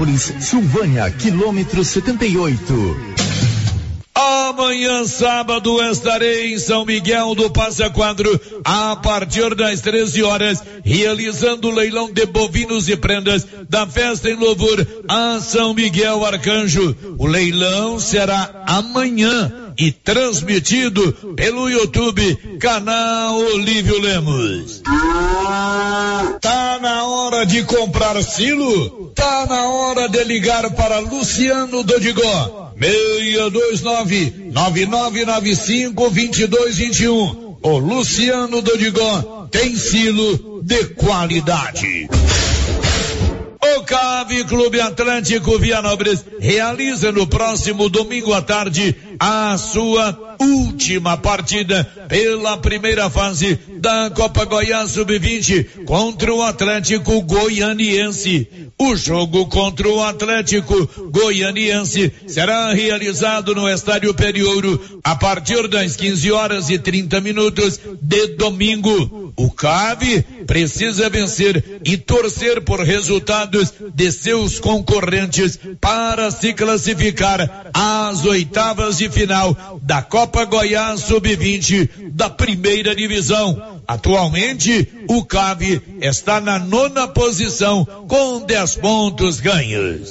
Vianópolis, Silvânia, quilômetro 78. Amanhã, sábado, estarei em São Miguel do Passa Quadro, a partir das 13 horas, realizando o leilão de bovinos e prendas da festa em louvor a São Miguel Arcanjo. O leilão será amanhã e transmitido pelo YouTube, canal Olívio Lemos. Tá na hora de comprar silo? Tá na hora de ligar para Luciano Dodigó. 629 9995 2221. O Luciano Dodigó tem silo de qualidade. O Cave Clube Atlântico Vianópolis realiza no próximo domingo à tarde a sua última partida pela primeira fase da Copa Goiás Sub-20 contra o Atlético Goianiense. O jogo contra o Atlético Goianiense será realizado no Estádio Periouro a partir das 15 horas e 30 minutos de domingo. O CAV precisa vencer e torcer por resultados de seus concorrentes para se classificar às oitavas de final da Copa Goiás Sub-20 da primeira divisão. Atualmente, o CAV está na nona posição com 10 pontos ganhos.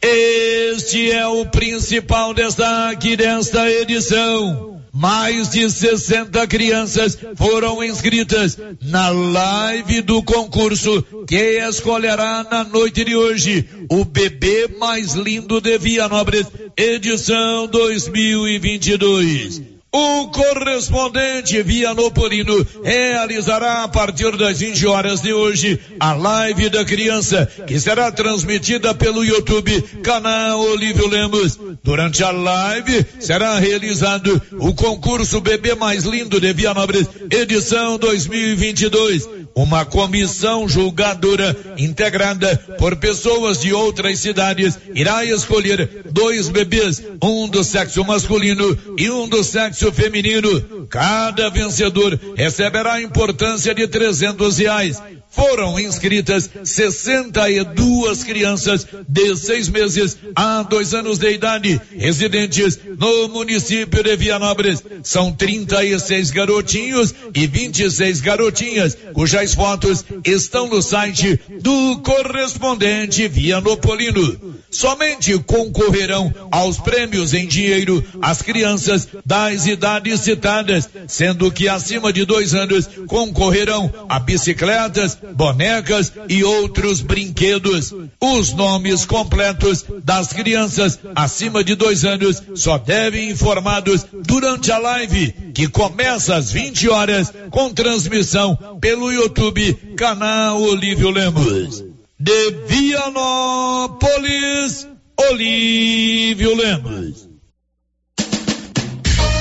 Este é o principal destaque desta edição. Mais de 60 crianças foram inscritas na live do concurso que escolherá na noite de hoje o bebê mais lindo de Vianópolis, edição 2022. O correspondente Vianopolino realizará a partir das 20 horas de hoje a live da criança, que será transmitida pelo YouTube, canal Olívio Lemos. Durante a live será realizado o concurso Bebê Mais Lindo de Vianópolis, edição 2022 uma comissão julgadora integrada por pessoas de outras cidades irá escolher dois bebês, um do sexo masculino e um do sexo feminino. Cada vencedor receberá a importância de trezentos reais foram inscritas 62 crianças de seis meses a dois anos de idade, residentes no município de Vianópolis. São 36 garotinhos e 26 garotinhas, cujas fotos estão no site do correspondente Vianopolino. Somente concorrerão aos prêmios em dinheiro as crianças das idades citadas, sendo que acima de dois anos concorrerão a bicicletas, bonecas e outros brinquedos. Os nomes completos das crianças acima de dois anos só devem informados durante a live, que começa às 20 horas, com transmissão pelo YouTube, canal Olívio Lemos. De Vianópolis, Olívio Lemos.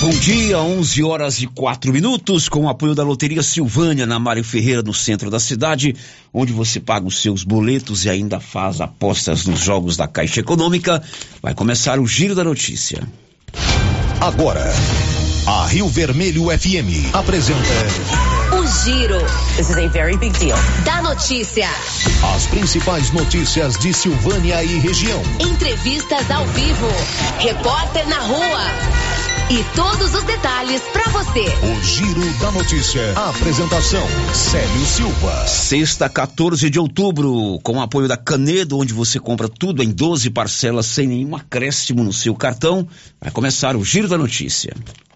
Bom dia, 11 horas e 4 minutos, com o apoio da Loteria Silvânia, na Mário Ferreira, no centro da cidade, onde você paga os seus boletos e ainda faz apostas nos jogos da Caixa Econômica. Vai começar o Giro da Notícia. Agora, a Rio Vermelho FM apresenta. O Giro. This is a very big deal. Da notícia. As principais notícias de Silvânia e região. Entrevistas ao vivo. Repórter na rua. E todos os detalhes para você. O Giro da Notícia. A apresentação: Célio Silva. Sexta, 14 de outubro, com o apoio da Canedo, onde você compra tudo em 12 parcelas sem nenhum acréscimo no seu cartão. Vai começar o Giro da Notícia.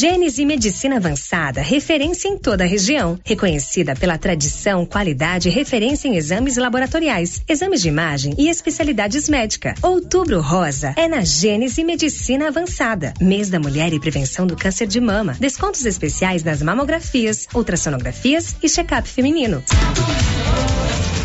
Gênese Medicina Avançada, referência em toda a região. Reconhecida pela tradição, qualidade e referência em exames laboratoriais, exames de imagem e especialidades médicas. Outubro Rosa é na Gênese Medicina Avançada. Mês da Mulher e Prevenção do Câncer de Mama. Descontos especiais nas mamografias, ultrassonografias e check-up feminino.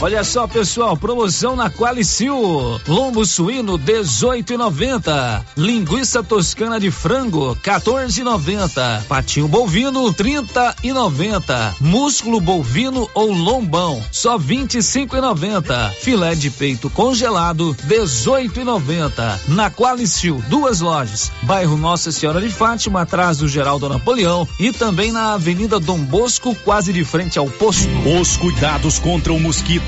Olha só, pessoal, promoção na Qualicil. Lombo suíno 18,90. Linguiça toscana de frango 14,90. Patinho bovino 30,90. Músculo bovino ou lombão só 25,90. Filé de peito congelado 18,90. Na Qualicil, duas lojas. Bairro Nossa Senhora de Fátima, atrás do Geraldo Napoleão e também na Avenida Dom Bosco, quase de frente ao posto. Os cuidados contra o mosquito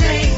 da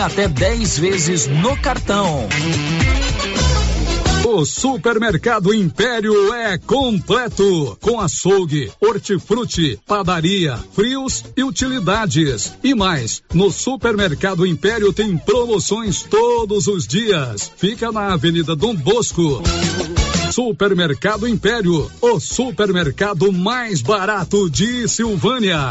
até 10 vezes no cartão. O Supermercado Império é completo, com açougue, hortifruti, padaria, frios e utilidades. E mais, no Supermercado Império tem promoções todos os dias. Fica na Avenida Dom Bosco. Supermercado Império, o supermercado mais barato de Silvânia.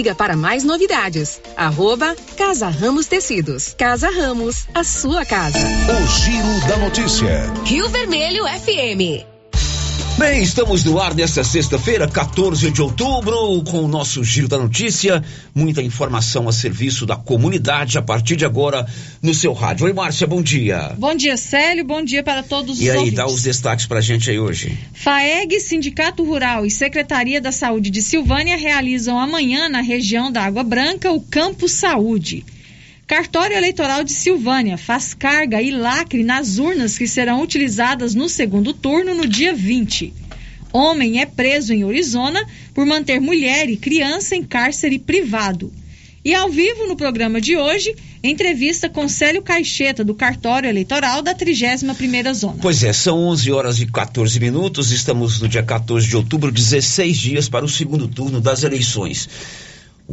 Siga para mais novidades. Arroba Casa Ramos Tecidos. Casa Ramos, a sua casa. O Giro da Notícia. Rio Vermelho FM. Bem, estamos no ar nesta sexta-feira, 14 de outubro, com o nosso Giro da Notícia. Muita informação a serviço da comunidade a partir de agora no seu rádio. Oi, Márcia, bom dia. Bom dia, Célio. Bom dia para todos e os aí, ouvintes. dá os destaques pra gente aí hoje. FAEG, Sindicato Rural e Secretaria da Saúde de Silvânia realizam amanhã na região da Água Branca o Campo Saúde. Cartório Eleitoral de Silvânia faz carga e lacre nas urnas que serão utilizadas no segundo turno no dia 20. Homem é preso em Arizona por manter mulher e criança em cárcere privado. E ao vivo no programa de hoje, entrevista com Célio Caixeta, do Cartório Eleitoral da 31ª Zona. Pois é, são 11 horas e 14 minutos, estamos no dia 14 de outubro, 16 dias para o segundo turno das eleições.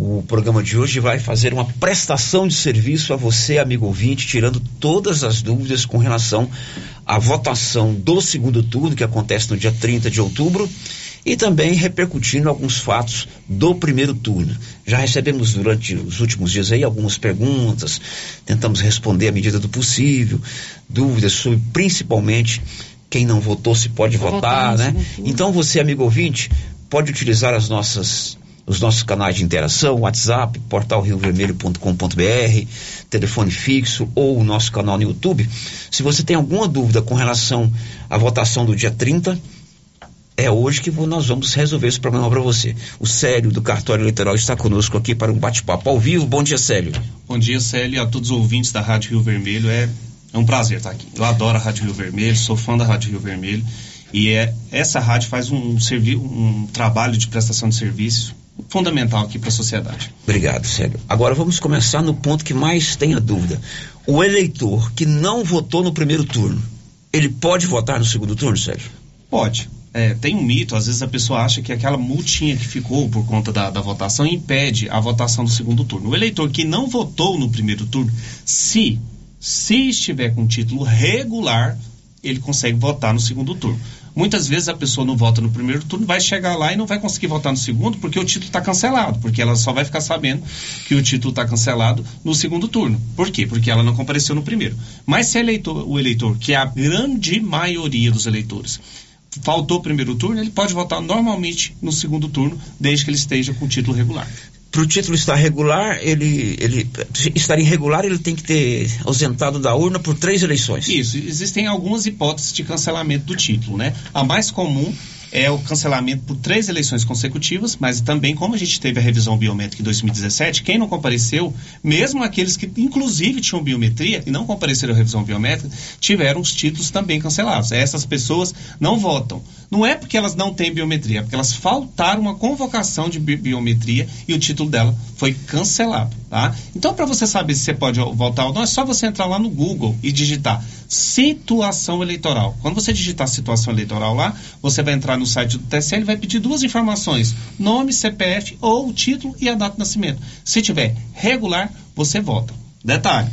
O programa de hoje vai fazer uma prestação de serviço a você, amigo ouvinte, tirando todas as dúvidas com relação à votação do segundo turno, que acontece no dia 30 de outubro, e também repercutindo alguns fatos do primeiro turno. Já recebemos durante os últimos dias aí algumas perguntas, tentamos responder à medida do possível, dúvidas sobre principalmente quem não votou se pode votar, votar né? Então você, amigo ouvinte, pode utilizar as nossas os nossos canais de interação, WhatsApp, portal riovermelho.com.br, telefone fixo ou o nosso canal no YouTube. Se você tem alguma dúvida com relação à votação do dia 30, é hoje que nós vamos resolver esse problema para você. O Célio do Cartório Eleitoral está conosco aqui para um bate-papo ao vivo. Bom dia, Célio. Bom dia, Célio, a todos os ouvintes da Rádio Rio Vermelho. É, é um prazer estar aqui. Eu adoro a Rádio Rio Vermelho, sou fã da Rádio Rio Vermelho. E é, essa rádio faz um, um, um trabalho de prestação de serviço fundamental aqui para a sociedade. Obrigado, Célio. Agora vamos começar no ponto que mais tem a dúvida. O eleitor que não votou no primeiro turno, ele pode votar no segundo turno, Sérgio? Pode. É, tem um mito, às vezes a pessoa acha que aquela multinha que ficou por conta da, da votação impede a votação do segundo turno. O eleitor que não votou no primeiro turno, se, se estiver com título regular, ele consegue votar no segundo turno. Muitas vezes a pessoa não vota no primeiro turno, vai chegar lá e não vai conseguir votar no segundo porque o título está cancelado, porque ela só vai ficar sabendo que o título está cancelado no segundo turno. Por quê? Porque ela não compareceu no primeiro. Mas se eleitor, o eleitor, que é a grande maioria dos eleitores, faltou o primeiro turno, ele pode votar normalmente no segundo turno, desde que ele esteja com o título regular para o título estar regular, ele, ele estar irregular, ele tem que ter ausentado da urna por três eleições. Isso, existem algumas hipóteses de cancelamento do título, né? A mais comum é o cancelamento por três eleições consecutivas, mas também como a gente teve a revisão biométrica em 2017, quem não compareceu, mesmo aqueles que inclusive tinham biometria e não compareceram à revisão biométrica, tiveram os títulos também cancelados. Essas pessoas não votam. Não é porque elas não têm biometria, é porque elas faltaram uma convocação de bi biometria e o título dela foi cancelado, tá? Então, para você saber se você pode votar ou não, é só você entrar lá no Google e digitar situação eleitoral. Quando você digitar situação eleitoral lá, você vai entrar no site do TSE, ele vai pedir duas informações: nome, CPF ou o título e a data de nascimento. Se tiver regular, você vota. Detalhe: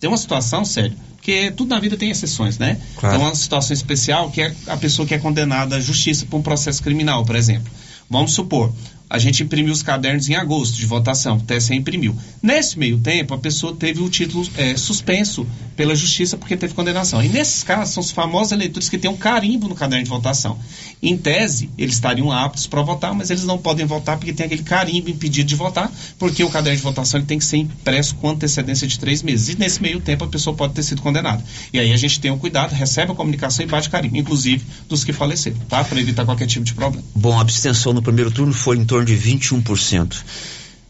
tem uma situação, sério, porque tudo na vida tem exceções, né? Claro. Então, uma situação especial que é a pessoa que é condenada à justiça por um processo criminal, por exemplo. Vamos supor, a gente imprimiu os cadernos em agosto de votação, o TSE imprimiu. Nesse meio tempo, a pessoa teve o título é, suspenso pela justiça porque teve condenação. E nesses casos, são os famosos eleitores que têm um carimbo no caderno de votação. Em tese, eles estariam aptos para votar, mas eles não podem votar porque tem aquele carimbo impedido de votar, porque o caderno de votação ele tem que ser impresso com antecedência de três meses. E nesse meio tempo, a pessoa pode ter sido condenada. E aí a gente tem o um cuidado, recebe a comunicação e bate carimbo, inclusive dos que faleceram, tá? Para evitar qualquer tipo de problema. Bom, a abstenção no primeiro turno foi em torno de 21%.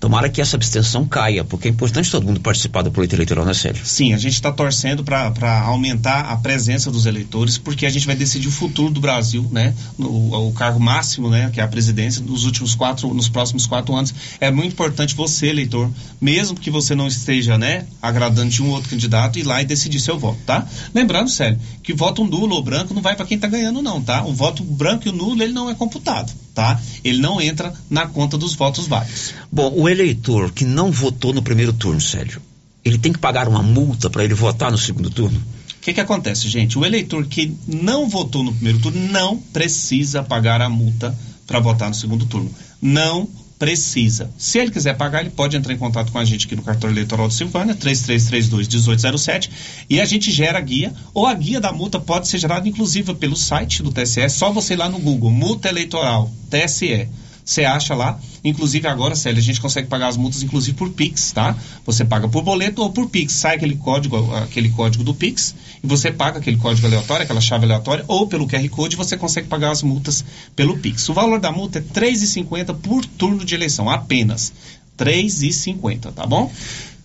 Tomara que essa abstenção caia, porque é importante todo mundo participar do pleito eleitoral, né, Sérgio? Sim, a gente está torcendo para aumentar a presença dos eleitores, porque a gente vai decidir o futuro do Brasil, né? O cargo máximo, né? Que é a presidência, nos últimos quatro, nos próximos quatro anos. É muito importante você, eleitor, mesmo que você não esteja, né? Agradando de um outro candidato, ir lá e decidir seu voto, tá? Lembrando, Sérgio, que voto nulo ou branco não vai para quem está ganhando, não, tá? O voto branco e o nulo, ele não é computado, tá? Ele não entra na conta dos votos válidos. Bom, o eleitor que não votou no primeiro turno, Sérgio, ele tem que pagar uma multa para ele votar no segundo turno? O que, que acontece, gente? O eleitor que não votou no primeiro turno não precisa pagar a multa para votar no segundo turno. Não precisa. Se ele quiser pagar, ele pode entrar em contato com a gente aqui no cartório eleitoral de Silvânia, 3332-1807, e a gente gera a guia, ou a guia da multa pode ser gerada, inclusive, pelo site do TSE, é só você ir lá no Google, multa eleitoral, TSE. Você acha lá, inclusive agora, Célia, a gente consegue pagar as multas, inclusive por Pix, tá? Você paga por boleto ou por Pix. Sai aquele código, aquele código do Pix, e você paga aquele código aleatório, aquela chave aleatória, ou pelo QR Code, você consegue pagar as multas pelo Pix. O valor da multa é R$ 3,50 por turno de eleição, apenas. R$ 3,50, tá bom?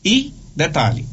E, detalhe,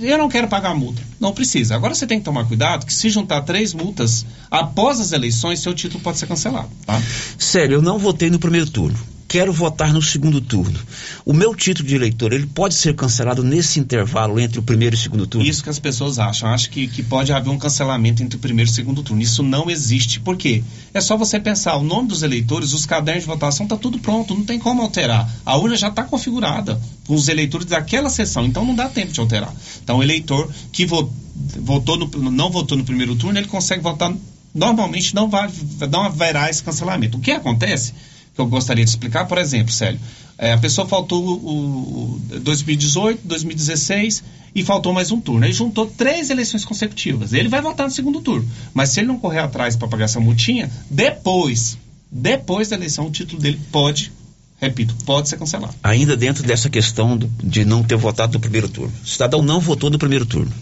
eu não quero pagar a multa, não precisa. Agora você tem que tomar cuidado que se juntar três multas após as eleições, seu título pode ser cancelado, tá? Sério, eu não votei no primeiro turno. Quero votar no segundo turno. O meu título de eleitor, ele pode ser cancelado nesse intervalo entre o primeiro e o segundo turno? Isso que as pessoas acham. Acho que, que pode haver um cancelamento entre o primeiro e o segundo turno. Isso não existe. Por quê? É só você pensar, o nome dos eleitores, os cadernos de votação, tá tudo pronto, não tem como alterar. A urna já está configurada com os eleitores daquela sessão, então não dá tempo de alterar. Então o eleitor que votou no, não votou no primeiro turno, ele consegue votar normalmente não vai não haverá esse cancelamento. O que acontece? Que eu gostaria de explicar, por exemplo, Célio, é, a pessoa faltou o, o 2018, 2016 e faltou mais um turno. Ele juntou três eleições consecutivas. Ele vai votar no segundo turno. Mas se ele não correr atrás para pagar essa multinha, depois, depois da eleição, o título dele pode repito, pode ser cancelado. Ainda dentro dessa questão do, de não ter votado no primeiro turno. O cidadão não votou no primeiro turno.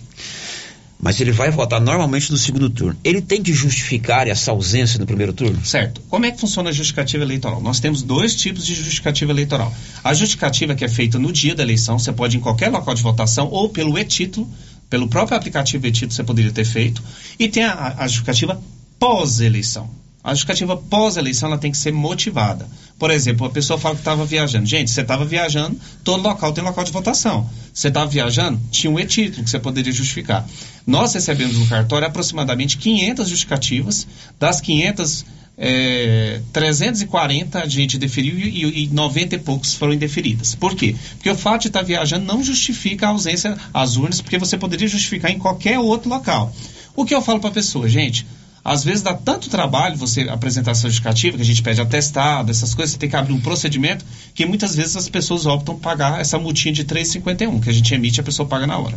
Mas ele vai votar normalmente no segundo turno. Ele tem que justificar essa ausência no primeiro turno? Certo. Como é que funciona a justificativa eleitoral? Nós temos dois tipos de justificativa eleitoral. A justificativa que é feita no dia da eleição, você pode ir em qualquer local de votação ou pelo e-título, pelo próprio aplicativo e-título você poderia ter feito. E tem a, a justificativa pós-eleição. A justificativa pós-eleição ela tem que ser motivada. Por exemplo, a pessoa fala que estava viajando. Gente, você estava viajando, todo local tem local de votação. Você estava viajando, tinha um e-título que você poderia justificar. Nós recebemos no cartório aproximadamente 500 justificativas. Das 500, é, 340 a gente deferiu e, e 90 e poucos foram indeferidas. Por quê? Porque o fato de estar viajando não justifica a ausência às urnas, porque você poderia justificar em qualquer outro local. O que eu falo para a pessoa, gente? Às vezes dá tanto trabalho você apresentar essa justificativa, que a gente pede atestado, essas coisas, você tem que abrir um procedimento, que muitas vezes as pessoas optam pagar essa multinha de 3,51, que a gente emite e a pessoa paga na hora.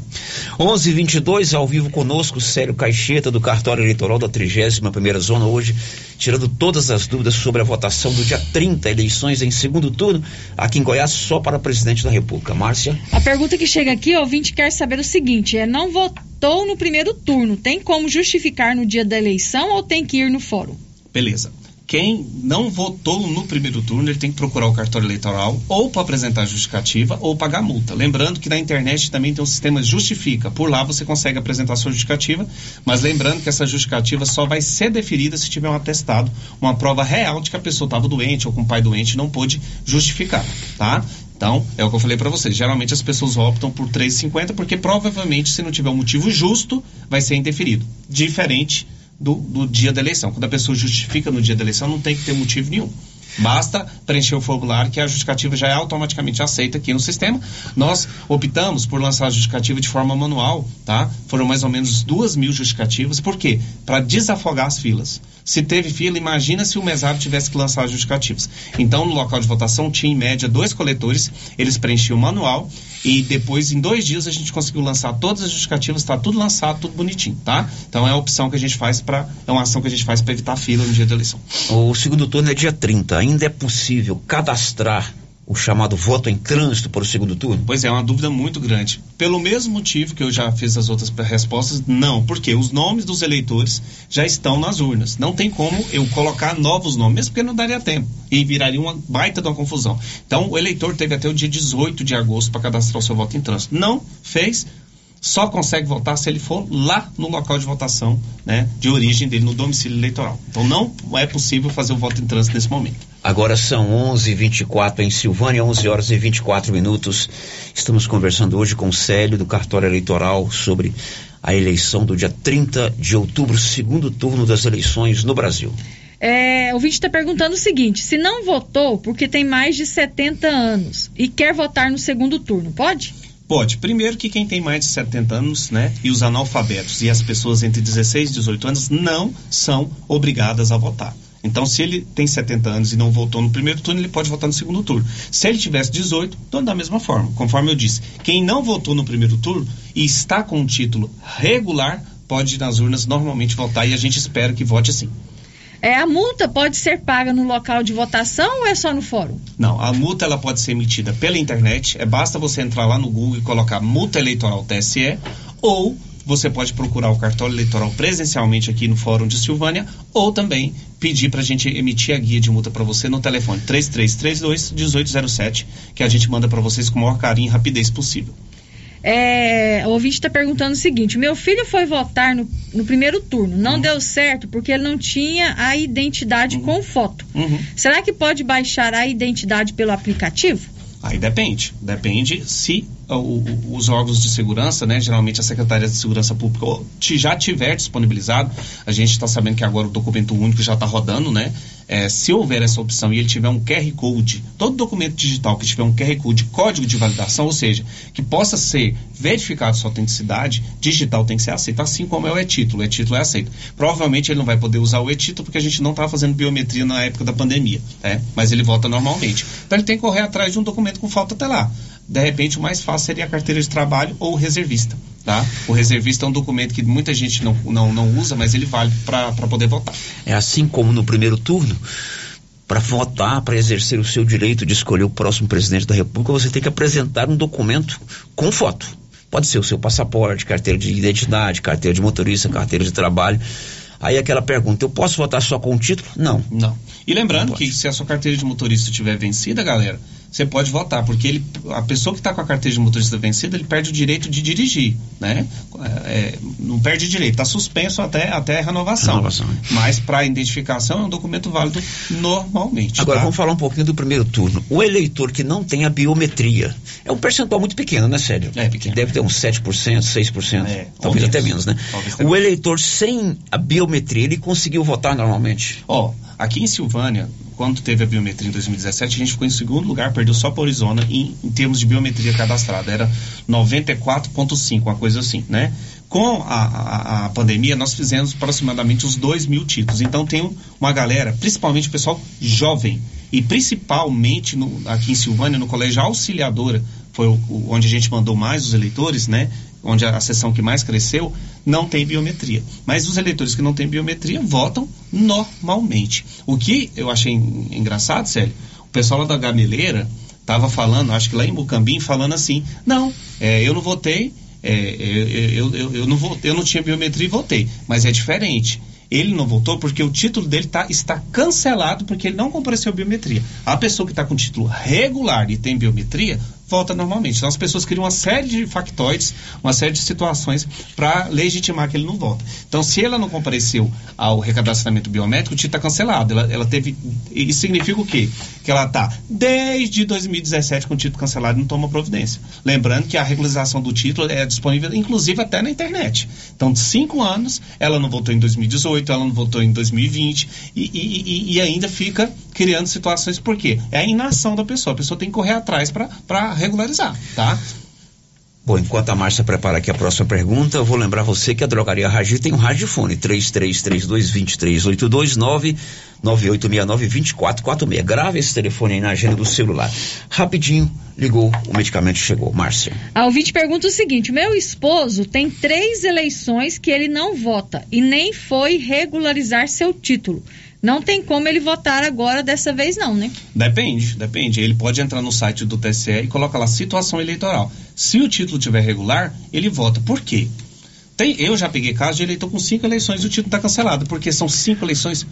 11:22 ao vivo conosco, Célio Caixeta, do cartório eleitoral da 31ª Zona, hoje, tirando todas as dúvidas sobre a votação do dia 30, eleições em segundo turno, aqui em Goiás, só para presidente da República. Márcia? A pergunta que chega aqui, o ouvinte quer saber o seguinte, é não votar votou no primeiro turno, tem como justificar no dia da eleição ou tem que ir no fórum? Beleza. Quem não votou no primeiro turno, ele tem que procurar o cartório eleitoral ou para apresentar a justificativa ou pagar multa. Lembrando que na internet também tem um sistema Justifica. Por lá você consegue apresentar sua justificativa, mas lembrando que essa justificativa só vai ser deferida se tiver um atestado, uma prova real de que a pessoa estava doente ou com o pai doente não pôde justificar, tá? Então, é o que eu falei para vocês. Geralmente as pessoas optam por 3,50 porque provavelmente, se não tiver um motivo justo, vai ser indeferido. Diferente do, do dia da eleição. Quando a pessoa justifica no dia da eleição, não tem que ter motivo nenhum. Basta preencher o formulário que a justificativa já é automaticamente aceita aqui no sistema. Nós optamos por lançar a justificativa de forma manual, tá? Foram mais ou menos duas mil justificativas. Por quê? Para desafogar as filas. Se teve fila, imagina se o mesário tivesse que lançar as justificativas. Então, no local de votação, tinha em média dois coletores, eles preenchiam o manual e depois, em dois dias, a gente conseguiu lançar todas as justificativas, está tudo lançado, tudo bonitinho, tá? Então, é a opção que a gente faz para, é uma ação que a gente faz para evitar fila no dia da eleição. O segundo turno é dia 30. Ainda é possível cadastrar o chamado voto em trânsito para o segundo turno? Pois é, é uma dúvida muito grande. Pelo mesmo motivo que eu já fiz as outras respostas, não, porque os nomes dos eleitores já estão nas urnas. Não tem como eu colocar novos nomes, mesmo porque não daria tempo e viraria uma baita de uma confusão. Então, o eleitor teve até o dia 18 de agosto para cadastrar o seu voto em trânsito. Não fez, só consegue votar se ele for lá no local de votação, né, de origem dele, no domicílio eleitoral. Então não é possível fazer o voto em trânsito nesse momento. Agora são 11:24 em Silvânia, 11 horas e 24 minutos. Estamos conversando hoje com o Célio do cartório eleitoral sobre a eleição do dia 30 de outubro, segundo turno das eleições no Brasil. É, o vídeo está perguntando o seguinte: se não votou porque tem mais de 70 anos e quer votar no segundo turno, pode? Pode. Primeiro que quem tem mais de 70 anos, né, e os analfabetos e as pessoas entre 16 e 18 anos não são obrigadas a votar. Então, se ele tem 70 anos e não votou no primeiro turno, ele pode votar no segundo turno. Se ele tivesse 18, então da mesma forma. Conforme eu disse, quem não votou no primeiro turno e está com um título regular, pode ir nas urnas normalmente votar e a gente espera que vote assim. É, a multa pode ser paga no local de votação ou é só no fórum? Não, a multa ela pode ser emitida pela internet. É basta você entrar lá no Google e colocar multa eleitoral TSE ou você pode procurar o cartório eleitoral presencialmente aqui no Fórum de Silvânia ou também pedir para a gente emitir a guia de multa para você no telefone 3332 1807, que a gente manda para vocês com o maior carinho e rapidez possível. É, o ouvinte está perguntando o seguinte: meu filho foi votar no, no primeiro turno, não uhum. deu certo porque ele não tinha a identidade uhum. com foto. Uhum. Será que pode baixar a identidade pelo aplicativo? Aí depende. Depende se os órgãos de segurança, né, geralmente a Secretaria de Segurança Pública, já tiver disponibilizado, a gente está sabendo que agora o documento único já está rodando, né? É, se houver essa opção e ele tiver um QR Code, todo documento digital que tiver um QR Code, código de validação, ou seja, que possa ser verificado sua autenticidade, digital tem que ser aceito, assim como é o e-título, o e-título é aceito. Provavelmente ele não vai poder usar o e-título porque a gente não estava fazendo biometria na época da pandemia, né? mas ele volta normalmente. Então ele tem que correr atrás de um documento com falta até lá de repente o mais fácil seria a carteira de trabalho ou o reservista. Tá? O reservista é um documento que muita gente não, não, não usa, mas ele vale para poder votar. É assim como no primeiro turno, para votar, para exercer o seu direito de escolher o próximo presidente da República, você tem que apresentar um documento com foto. Pode ser o seu passaporte, carteira de identidade, carteira de motorista, carteira de trabalho. Aí aquela pergunta, eu posso votar só com o título? Não. Não. E lembrando não que se a sua carteira de motorista estiver vencida, galera, você pode votar, porque ele, a pessoa que está com a carteira de motorista vencida, ele perde o direito de dirigir, né? É, não perde direito, está suspenso até, até a renovação. renovação. Mas para identificação é um documento válido normalmente. Agora tá? vamos falar um pouquinho do primeiro turno. O eleitor que não tem a biometria, é um percentual muito pequeno, né, Sério? É pequeno. Deve ter uns 7%, 6%, é, talvez até menos, né? O eleitor sem a biometria, ele conseguiu votar normalmente? Ó, oh, aqui em Silvânia, quando teve a biometria em 2017, a gente ficou em segundo lugar, perdeu só para Arizona em, em termos de biometria cadastrada. Era 94,5, uma coisa assim, né? Com a, a, a, pandemia, nós fizemos aproximadamente uns 2 mil títulos. Então, tem uma galera, principalmente o pessoal jovem, e principalmente no, aqui em Silvânia, no Colégio Auxiliadora, foi o, o, onde a gente mandou mais os eleitores, né? Onde a, a seção que mais cresceu, não tem biometria. Mas os eleitores que não têm biometria votam normalmente. O que eu achei engraçado, Célio, o pessoal lá da Gameleira estava falando, acho que lá em Mucambim, falando assim, não, é, eu não votei, é, eu, eu, eu, eu, não votei, eu não tinha biometria e votei. Mas é diferente. Ele não votou porque o título dele tá, está cancelado porque ele não compareceu à biometria. A pessoa que está com título regular e tem biometria volta normalmente. Então as pessoas criam uma série de factoides, uma série de situações para legitimar que ele não volta. Então, se ela não compareceu ao recadastramento biométrico, o título está cancelado. Ela, ela teve. Isso significa o quê? Que ela está desde 2017 com o título cancelado e não toma providência. Lembrando que a regularização do título é disponível, inclusive, até na internet. Então, de cinco anos, ela não votou em 2018, ela não votou em 2020 e, e, e, ainda fica criando situações. Por quê? É a inação da pessoa. A pessoa tem que correr atrás para regularizar, tá? Bom, enquanto a Márcia prepara aqui a próxima pergunta, eu vou lembrar você que a Drogaria Ragi tem um radiofone 3332-2382 99869-2446. Grave esse telefone aí na agenda do celular. Rapidinho, ligou, o medicamento chegou. Márcia. A ouvinte pergunta o seguinte: meu esposo tem três eleições que ele não vota e nem foi regularizar seu título. Não tem como ele votar agora dessa vez, não, né? Depende, depende. Ele pode entrar no site do TSE e coloca lá situação eleitoral. Se o título tiver regular, ele vota. Por quê? Tem, eu já peguei caso de eleitor com cinco eleições e o título está cancelado, porque são cinco eleições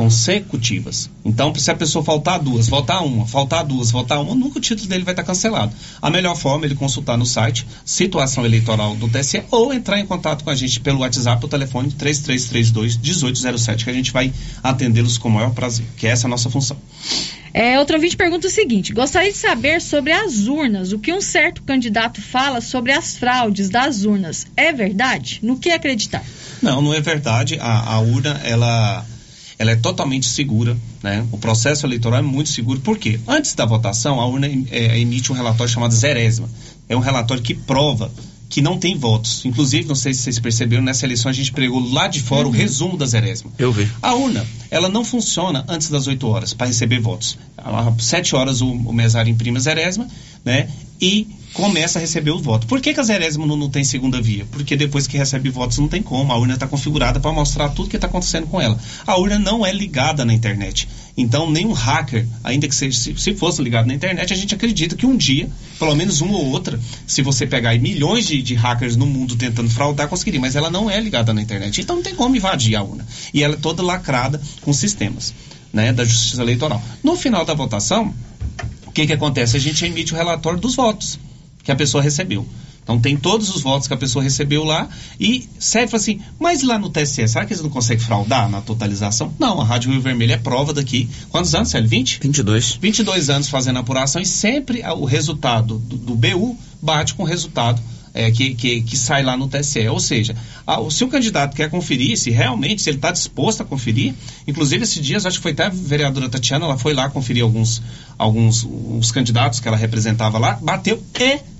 consecutivas. Então, se a pessoa faltar duas, voltar uma, faltar duas, voltar uma, nunca o título dele vai estar cancelado. A melhor forma é ele consultar no site situação eleitoral do TSE ou entrar em contato com a gente pelo WhatsApp ou telefone 3332 1807 que a gente vai atendê-los com o maior prazer, que essa é a nossa função. É, outro ouvinte pergunta o seguinte: gostaria de saber sobre as urnas. O que um certo candidato fala sobre as fraudes das urnas. É verdade? No que acreditar? Não, não é verdade. A, a urna, ela ela é totalmente segura, né? O processo eleitoral é muito seguro, porque antes da votação a urna é, emite um relatório chamado zerésima. É um relatório que prova que não tem votos. Inclusive, não sei se vocês perceberam, nessa eleição a gente pregou lá de fora uhum. o resumo das eresmas. Eu vi. A urna, ela não funciona antes das 8 horas para receber votos. Às 7 horas o, o mesário imprime as eresmas, né? E começa a receber os votos. Por que, que a Zerésimo não, não, tem segunda via? Porque depois que recebe votos não tem como. A urna está configurada para mostrar tudo que está acontecendo com ela. A urna não é ligada na internet. Então, nenhum hacker, ainda que seja, se, se fosse ligado na internet, a gente acredita que um dia, pelo menos uma ou outra, se você pegar milhões de, de hackers no mundo tentando fraudar, conseguiria. Mas ela não é ligada na internet. Então, não tem como invadir a urna. E ela é toda lacrada com sistemas né, da Justiça Eleitoral. No final da votação, o que, que acontece? A gente emite o relatório dos votos que a pessoa recebeu. Então tem todos os votos que a pessoa recebeu lá e serve assim, mas lá no TSE, será que eles não conseguem fraudar na totalização? Não, a Rádio Rio Vermelho é prova daqui. Quantos anos, Célio? 20? 22. 22 anos fazendo apuração e sempre o resultado do, do BU bate com o resultado é, que, que, que, sai lá no TSE. Ou seja, a, se o candidato quer conferir, se realmente, se ele está disposto a conferir, inclusive esses dias, acho que foi até a vereadora Tatiana, ela foi lá conferir alguns, alguns os candidatos que ela representava lá, bateu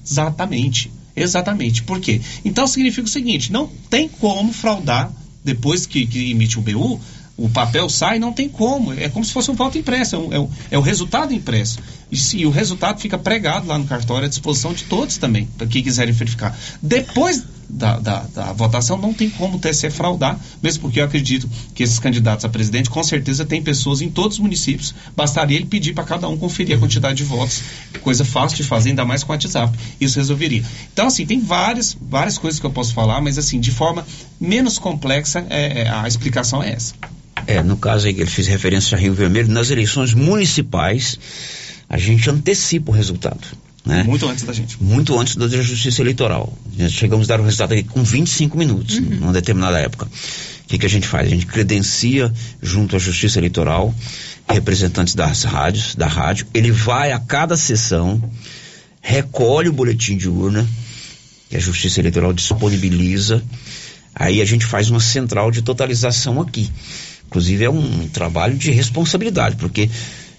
exatamente. Exatamente. Por quê? Então significa o seguinte: não tem como fraudar depois que, que emite o BU o papel sai, não tem como. É como se fosse um voto impresso, é, um, é, um, é o resultado impresso. E, e o resultado fica pregado lá no cartório à disposição de todos também, para quem quiserem verificar. Depois da, da, da, votação, não tem como o TSE fraudar, mesmo porque eu acredito que esses candidatos a presidente, com certeza, tem pessoas em todos os municípios. Bastaria ele pedir para cada um conferir a quantidade de votos. Coisa fácil de fazer, ainda mais com o WhatsApp. Isso resolveria. Então, assim, tem várias, várias coisas que eu posso falar, mas, assim, de forma menos complexa, é, é a explicação é essa. É, no caso aí que ele fez referência a Rio Vermelho, nas eleições municipais, a gente antecipa o resultado. Né? Muito antes da gente. Muito antes da Justiça Eleitoral. Chegamos a dar o resultado aqui com 25 minutos, uhum. numa determinada época. O que, que a gente faz? A gente credencia junto à Justiça Eleitoral representantes das rádios, da rádio. Ele vai a cada sessão, recolhe o boletim de urna que a Justiça Eleitoral disponibiliza. Aí a gente faz uma central de totalização aqui. Inclusive é um trabalho de responsabilidade, porque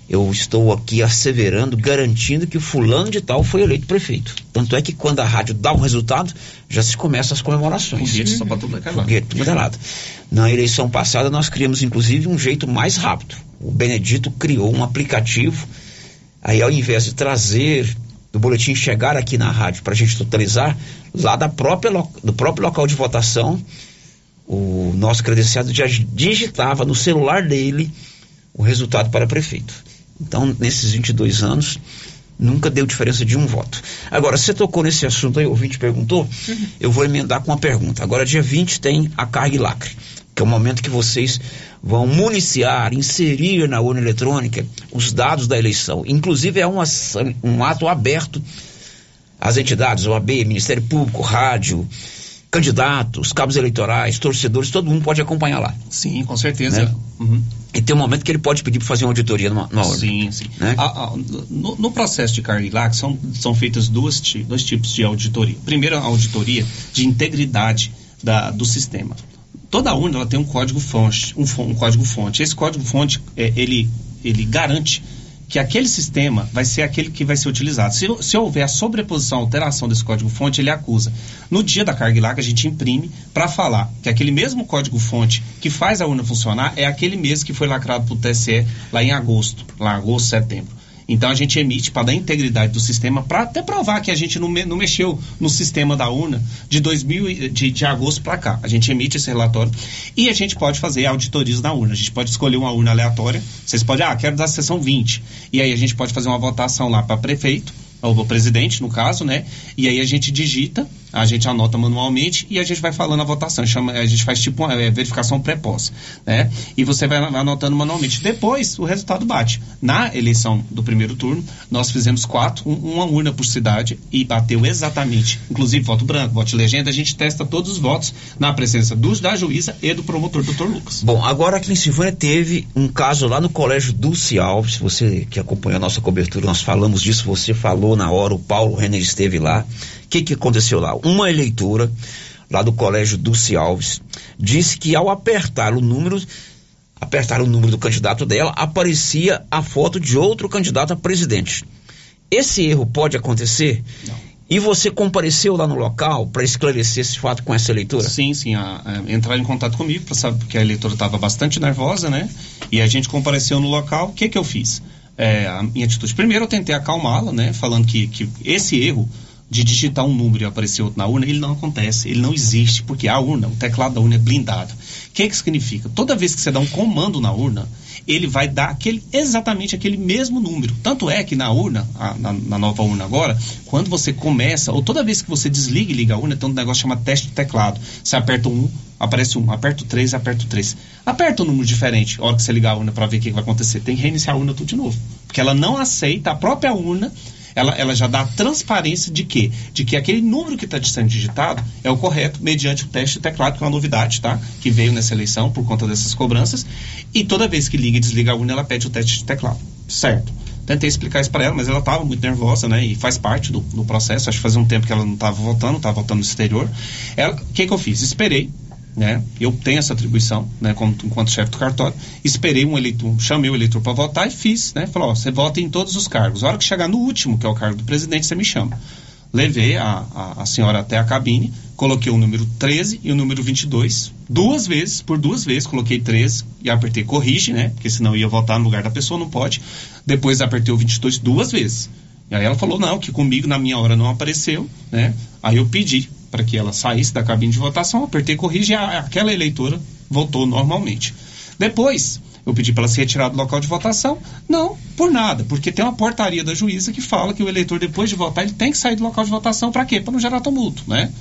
eu estou aqui asseverando, garantindo que o fulano de tal foi eleito prefeito. Tanto é que quando a rádio dá o resultado, já se começam as comemorações. Foguete só para tudo é Foguete, tudo é lado. Na eleição passada, nós criamos, inclusive, um jeito mais rápido. O Benedito criou um aplicativo, aí ao invés de trazer do boletim chegar aqui na rádio para a gente totalizar, lá da própria, do próprio local de votação, o nosso credenciado já digitava no celular dele o resultado para prefeito. Então, nesses 22 anos, nunca deu diferença de um voto. Agora, você tocou nesse assunto aí, o ouvinte perguntou, uhum. eu vou emendar com uma pergunta. Agora, dia 20 tem a carga e lacre, que é o momento que vocês vão municiar, inserir na urna eletrônica os dados da eleição. Inclusive, é um, um ato aberto às entidades, OAB, Ministério Público, Rádio, candidatos, cabos eleitorais, torcedores, todo mundo pode acompanhar lá. Sim, com certeza. Né? Uhum. E tem um momento que ele pode pedir para fazer uma auditoria numa, numa ordem. Sim, sim. Né? A, a, no, no, processo de Carlilac são, são feitas duas, dois tipos de auditoria. Primeiro, a auditoria de integridade da, do sistema. Toda urna ela tem um código fonte, um, um código fonte. Esse código fonte é, ele, ele garante que aquele sistema vai ser aquele que vai ser utilizado. Se, se houver a sobreposição, alteração desse código-fonte, ele acusa. No dia da carga e larga, a gente imprime para falar que aquele mesmo código-fonte que faz a urna funcionar é aquele mesmo que foi lacrado para o TSE lá em agosto, lá em agosto, setembro. Então a gente emite para dar integridade do sistema, para até provar que a gente não, me, não, mexeu no sistema da urna de 2000 de, de agosto para cá. A gente emite esse relatório e a gente pode fazer auditorias na urna. A gente pode escolher uma urna aleatória. Vocês podem, ah, quero da sessão 20. E aí a gente pode fazer uma votação lá para prefeito ou presidente, no caso, né? E aí a gente digita, a gente anota manualmente e a gente vai falando a votação. Chama, a gente faz tipo uma é, verificação pré-pós, né? E você vai anotando manualmente. Depois, o resultado bate. Na eleição do primeiro turno, nós fizemos quatro, um, uma urna por cidade e bateu exatamente, inclusive voto branco, voto de legenda, a gente testa todos os votos na presença dos da juíza e do promotor, doutor Lucas. Bom, agora aqui em Silvânia teve um caso lá no Colégio Dulce Alves, você que acompanha a nossa cobertura, nós falamos disso, você falou na hora, o Paulo Renner esteve lá. O que, que aconteceu lá? Uma eleitora lá do colégio Dulce Alves disse que ao apertar o número apertar o número do candidato dela, aparecia a foto de outro candidato a presidente. Esse erro pode acontecer? Não. E você compareceu lá no local para esclarecer esse fato com essa eleitora? Sim, sim. A, a, entrar em contato comigo para saber porque a eleitora estava bastante nervosa, né? E a gente compareceu no local. O que que eu fiz? É, a minha atitude. Primeiro eu tentei acalmá-la, né? Falando que, que esse erro de digitar um número e aparecer outro na urna, ele não acontece, ele não existe, porque a urna, o teclado da urna é blindado. O que, que significa? Toda vez que você dá um comando na urna, ele vai dar aquele, exatamente aquele mesmo número. Tanto é que na urna, a, na, na, nova urna agora, quando você começa, ou toda vez que você desliga e liga a urna, tem um negócio chamado teste de teclado. Você aperta um, aparece um, aperta o aperta o. Aperta um número diferente, a hora que você ligar a urna para ver o que vai acontecer. Tem que reiniciar a urna tudo de novo. Porque ela não aceita a própria urna ela, ela já dá transparência de quê? De que aquele número que está sendo digitado é o correto mediante o teste de teclado, que é uma novidade, tá? Que veio nessa eleição por conta dessas cobranças. E toda vez que liga e desliga a urna, ela pede o teste de teclado. Certo. Tentei explicar isso para ela, mas ela estava muito nervosa, né? E faz parte do, do processo. Acho que fazia um tempo que ela não estava voltando, estava voltando no exterior. O que, que eu fiz? Esperei né? Eu tenho essa atribuição, né, como, enquanto chefe do cartório. Esperei um eleitor, chamei o eleitor para votar e fiz, né? Falou, você vota em todos os cargos. A hora que chegar no último, que é o cargo do presidente, você me chama. Levei a, a, a senhora até a cabine, coloquei o número 13 e o número 22, duas vezes, por duas vezes, coloquei 13 e apertei corrige, né? Porque senão ia votar no lugar da pessoa, não pode. Depois apertei o 22 duas vezes. E aí ela falou, não, que comigo na minha hora não apareceu, né? Aí eu pedi para que ela saísse da cabine de votação, apertei corrige e aquela eleitora votou normalmente. Depois, eu pedi para ela se retirar do local de votação. Não, por nada, porque tem uma portaria da juíza que fala que o eleitor, depois de votar, ele tem que sair do local de votação. Para quê? Para não gerar tumulto, né?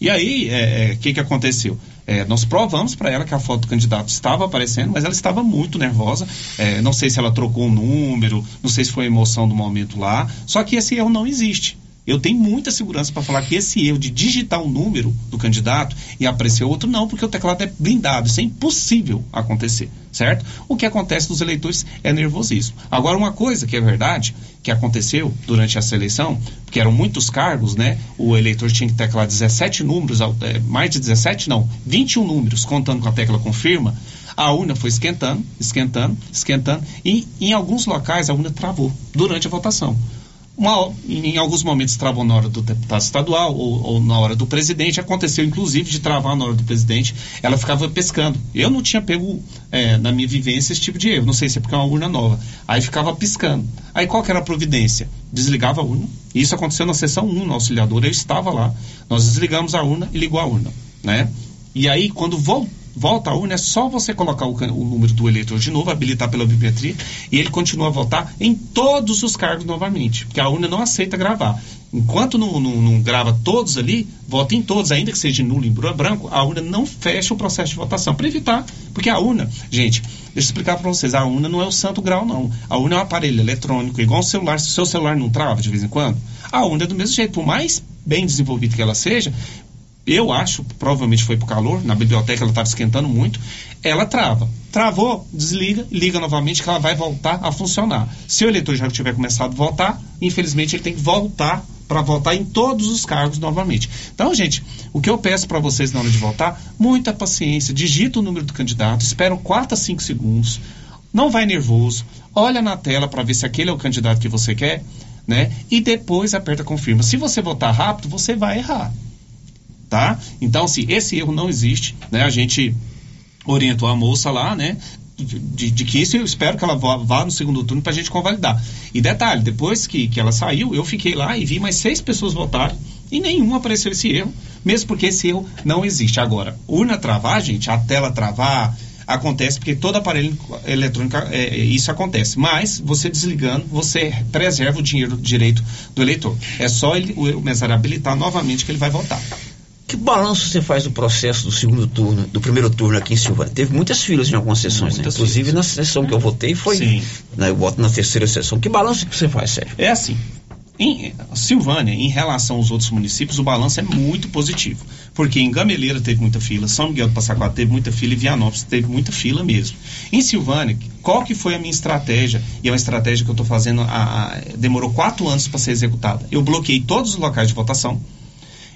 E aí, o é, é, que, que aconteceu? É, nós provamos para ela que a foto do candidato estava aparecendo, mas ela estava muito nervosa. É, não sei se ela trocou um número, não sei se foi a emoção do momento lá. Só que esse erro não existe. Eu tenho muita segurança para falar que esse erro de digitar um número do candidato e aparecer outro, não, porque o teclado é blindado. Isso é impossível acontecer, certo? O que acontece dos eleitores é nervosismo. Agora, uma coisa que é verdade, que aconteceu durante essa eleição, porque eram muitos cargos, né? O eleitor tinha que teclar 17 números, é, mais de 17, não, 21 números, contando com a tecla confirma. A urna foi esquentando, esquentando, esquentando, e em alguns locais a urna travou durante a votação. Uma, em alguns momentos travou na hora do deputado estadual ou, ou, na hora do presidente. Aconteceu, inclusive, de travar na hora do presidente. Ela ficava pescando. Eu não tinha pego, é, na minha vivência, esse tipo de erro. Não sei se é porque é uma urna nova. Aí ficava piscando. Aí qual que era a providência? Desligava a urna. Isso aconteceu na sessão 1, no auxiliador. Eu estava lá. Nós desligamos a urna e ligou a urna. Né? E aí, quando voltou volta a urna, é só você colocar o, o, número do eleitor de novo, habilitar pela biometria, e ele continua a votar em todos os cargos novamente, porque a urna não aceita gravar. Enquanto não, não, não grava todos ali, vota em todos, ainda que seja nulo em branco, a urna não fecha o processo de votação, para evitar, porque a urna, gente, deixa eu explicar para vocês, a urna não é o santo grau, não. A urna é um aparelho eletrônico, igual o celular, se o seu celular não trava de vez em quando, a urna é do mesmo jeito, por mais bem desenvolvido que ela seja, eu acho, provavelmente foi por calor, na biblioteca ela estava esquentando muito, ela trava. Travou, desliga, liga novamente que ela vai voltar a funcionar. Se o eleitor já tiver começado a votar, infelizmente ele tem que voltar para votar em todos os cargos novamente. Então, gente, o que eu peço para vocês na hora de votar, muita paciência, digita o número do candidato, espera 4 a 5 segundos, não vai nervoso, olha na tela para ver se aquele é o candidato que você quer, né? E depois aperta confirma. Se você votar rápido, você vai errar tá? Então, assim, esse erro não existe, né? A gente orientou a moça lá, né? De, de, que isso eu espero que ela vá, vá no segundo turno para a gente convalidar. E detalhe, depois que, que ela saiu, eu fiquei lá e vi mais seis pessoas votarem e nenhum apareceu esse erro, mesmo porque esse erro não existe. Agora, urna travar, gente, a tela travar, acontece porque todo aparelho eletrônico é, é, isso acontece. Mas você desligando, você preserva o dinheiro direito do eleitor. É só ele, o mesário habilitar novamente que ele vai votar. Que balanço você faz do processo do segundo turno, do primeiro turno aqui em Silvânia? Teve muitas filas em algumas sessões, né? Inclusive filas. na sessão que eu votei foi. Sim. Né, eu voto na terceira sessão. Que balanço que você faz, Sérgio? É assim. Em Silvânia, em relação aos outros municípios, o balanço é muito positivo. Porque em Gameleira teve muita fila, São Miguel do Passa Quatro teve muita fila e Vianópolis teve muita fila mesmo. Em Silvânia, qual que foi a minha estratégia? E é uma estratégia que eu estou fazendo, a, a, demorou quatro anos para ser executada. Eu bloqueei todos os locais de votação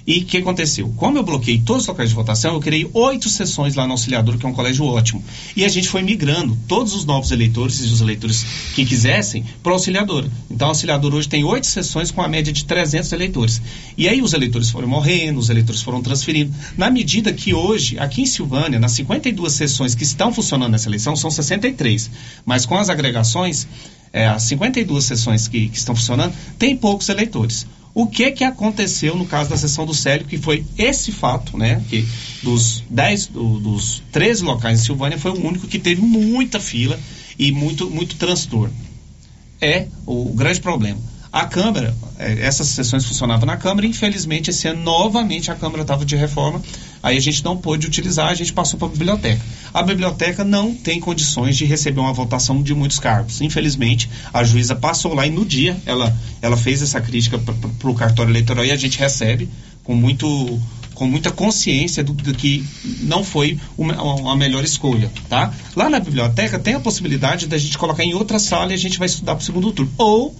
E o que aconteceu? Como eu bloqueei todos os locais de votação, eu criei oito sessões lá no Auxiliador, que é um colégio ótimo. E a gente foi migrando todos os novos eleitores e os eleitores que quisessem para o Auxiliador. Então, o Auxiliador hoje tem oito sessões com a média de 300 eleitores. E aí os eleitores foram morrendo, os eleitores foram transferindo. Na medida que hoje, aqui em Silvânia, nas 52 sessões que estão funcionando nessa eleição, são 63. Mas com as agregações, é, as 52 sessões que, que estão funcionando, tem poucos eleitores. O que que aconteceu no caso da sessão do Célio, que foi esse fato, né? Que dos 10, do, dos 13 locais em Silvânia foi o único que teve muita fila e muito, muito transtorno. É o, grande problema. A Câmara, eh, essas sessões funcionavam na Câmara, infelizmente esse ano novamente a Câmara estava de reforma, aí a gente não pôde utilizar, a gente passou para a biblioteca. A biblioteca não tem condições de receber uma votação de muitos cargos. Infelizmente, a juíza passou lá e no dia ela, ela fez essa crítica para o cartório eleitoral e a gente recebe com muito com muita consciência do, do que não foi uma, melhor escolha, tá? Lá na biblioteca tem a possibilidade da gente colocar em outra sala e a gente vai estudar para o segundo turno. Ou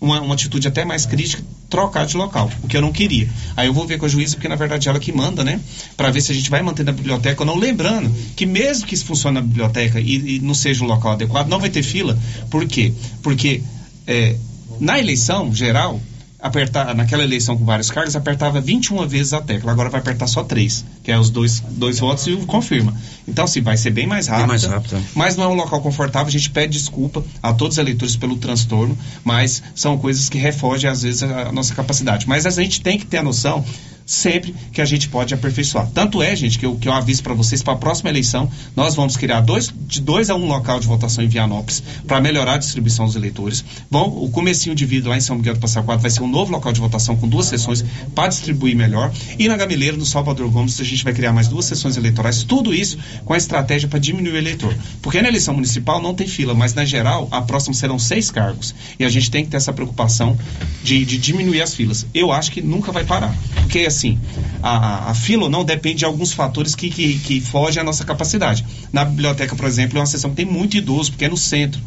uma, uma, atitude até mais crítica, trocar de local, o que eu não queria. Aí eu vou ver com a juíza, porque na verdade ela que manda, né? Para ver se a gente vai manter na biblioteca ou não. Lembrando que mesmo que isso funcione na biblioteca e, e não seja um local adequado, não vai ter fila. Por quê? Porque é, na eleição geral, apertar, naquela eleição com vários cargos, apertava 21 vezes a tecla. Agora vai apertar só três, que é os dois, dois votos e o confirma. Então, assim, vai ser bem mais rápido. Bem mais rápido. Mas não é um local confortável. A gente pede desculpa a todos os eleitores pelo transtorno, mas são coisas que refogem, às vezes, a nossa capacidade. Mas a gente tem que ter a noção sempre que a gente pode aperfeiçoar. Tanto é, gente, que eu, que eu aviso para vocês, para a próxima eleição, nós vamos criar dois, de dois a um local de votação em Vianópolis para melhorar a distribuição dos eleitores. Bom, o comecinho de vida lá em São Miguel do Passa Quatro vai ser um novo local de votação com duas sessões para distribuir melhor. E na Gameleira, no Salvador Gomes, a gente vai criar mais duas sessões eleitorais. Tudo isso com a estratégia para diminuir o eleitor. Porque na eleição municipal não tem fila, mas na geral, a próxima serão seis cargos. E a gente tem que ter essa preocupação de, de diminuir as filas. Eu acho que nunca vai parar. Porque, assim, a, a fila ou não depende de alguns fatores que, que, que fogem à nossa capacidade. Na biblioteca, por exemplo, é uma sessão que tem muito idoso, porque é no centro.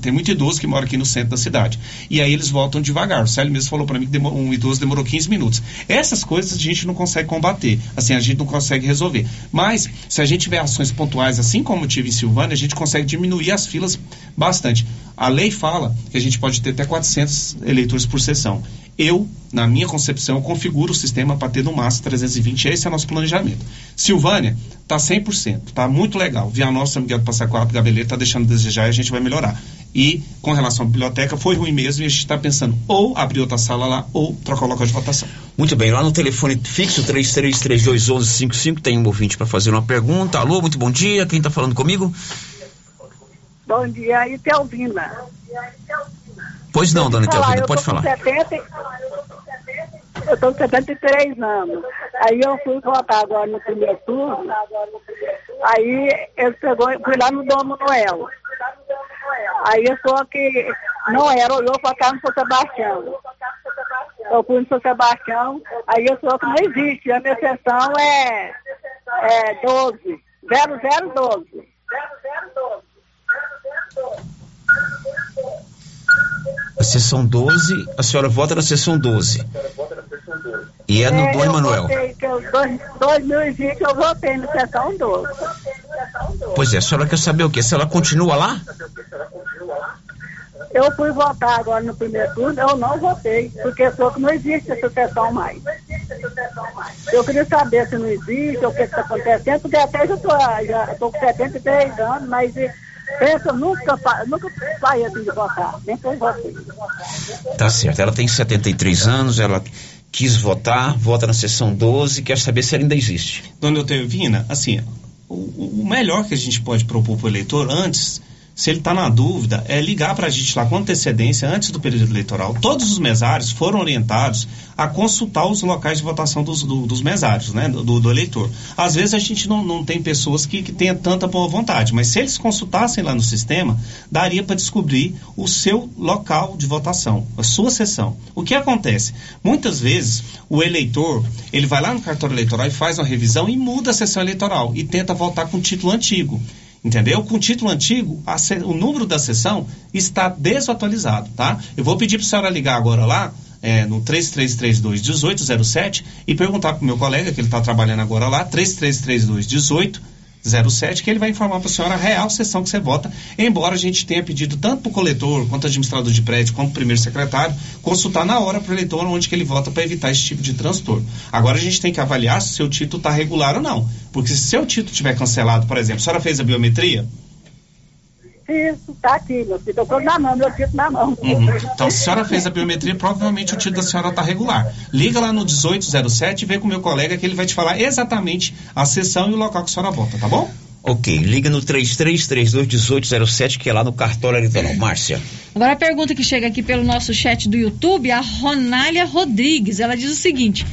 Tem muito idoso que mora aqui no centro da cidade. E aí eles voltam devagar. O Célio mesmo falou para mim que um idoso demorou 15 minutos. Essas coisas a gente não consegue combater. Assim, a gente não consegue resolver. Mas, se a gente tiver ações pontuais, assim como tive em Silvânia, a gente consegue diminuir as filas bastante. A lei fala que a gente pode ter até 400 eleitores por sessão. Eu, na minha concepção, configuro o sistema para ter no máximo 320. Esse é o nosso planejamento. Silvânia está 100%, está muito legal. Via Nossa, Miguel do Passa Quatro, Gabeleiro está deixando a desejar e a gente vai melhorar. E com relação à biblioteca, foi ruim mesmo e a gente está pensando ou abrir outra sala lá ou trocar o local de votação. Muito bem, lá no telefone fixo 33321155 tem um ouvinte para fazer uma pergunta. Alô, muito bom dia. Quem está falando comigo? Bom dia, Itelvina. Pois não, dona Itelvina, pode falar. 70, eu estou com 73 anos. Aí eu fui votar agora no primeiro turno. Aí eu pegou, fui lá no Domo Noel. Aí eu sou que não era, olhou para cá no São Sebastião. Eu fui no São Sebastião, aí eu sou que não existe. A minha sessão é, é 12. 0012. 0012. A sessão 12, a senhora vota na sessão 12. E é no é, Dom Emanuel. Em 2020 eu votei na sessão 12. Pois é, a senhora quer saber o quê? Se ela continua lá? Eu fui votar agora no primeiro turno, eu não votei, porque só que não existe essa sessão mais. Eu queria saber se não existe, o que está acontecendo, porque até já estou já tô com 73 anos, mas Pensa, nunca, nunca saí assim de votar, nem foi votei. Tá certo, ela tem 73 anos, ela quis votar, vota na sessão 12, quer saber se ela ainda existe. Dona Eutervina, assim, o, o melhor que a gente pode propor para o eleitor antes se ele está na dúvida, é ligar para a gente lá com antecedência, antes do período eleitoral. Todos os mesários foram orientados a consultar os locais de votação dos, do, dos mesários, né, do, do, eleitor. Às vezes a gente não, não tem pessoas que, que tenham tanta boa vontade, mas se eles consultassem lá no sistema, daria para descobrir o seu local de votação, a sua sessão. O que acontece? Muitas vezes o eleitor, ele vai lá no cartório eleitoral e faz uma revisão e muda a sessão eleitoral e tenta voltar com o título antigo. Entendeu? Com título antigo, o número da sessão está desatualizado, tá? Eu vou pedir para a senhora ligar agora lá é, no 3332 1807 e perguntar para o meu colega, que ele está trabalhando agora lá, 3332 1807, que ele vai informar para a senhora a real sessão que você vota, embora a gente tenha pedido tanto para o coletor, quanto administrador de prédio, quanto primeiro secretário, consultar na hora para o eleitor onde que ele vota para evitar esse tipo de transtorno. Agora a gente tem que avaliar se o seu título está regular ou não. Porque se seu título tiver cancelado, por exemplo, a senhora fez a biometria? Isso, tá aqui, meu filho. Eu tô na mão, meu título na mão. Uhum. Então, se a senhora fez a biometria, provavelmente o título da senhora está regular. Liga lá no 1807 e vê com o meu colega que ele vai te falar exatamente a sessão e o local que a senhora vota, tá bom? Ok, liga no 33321807, que é lá no cartório eleitoral. Márcia. Agora a pergunta que chega aqui pelo nosso chat do YouTube, a Ronália Rodrigues. Ela diz o seguinte: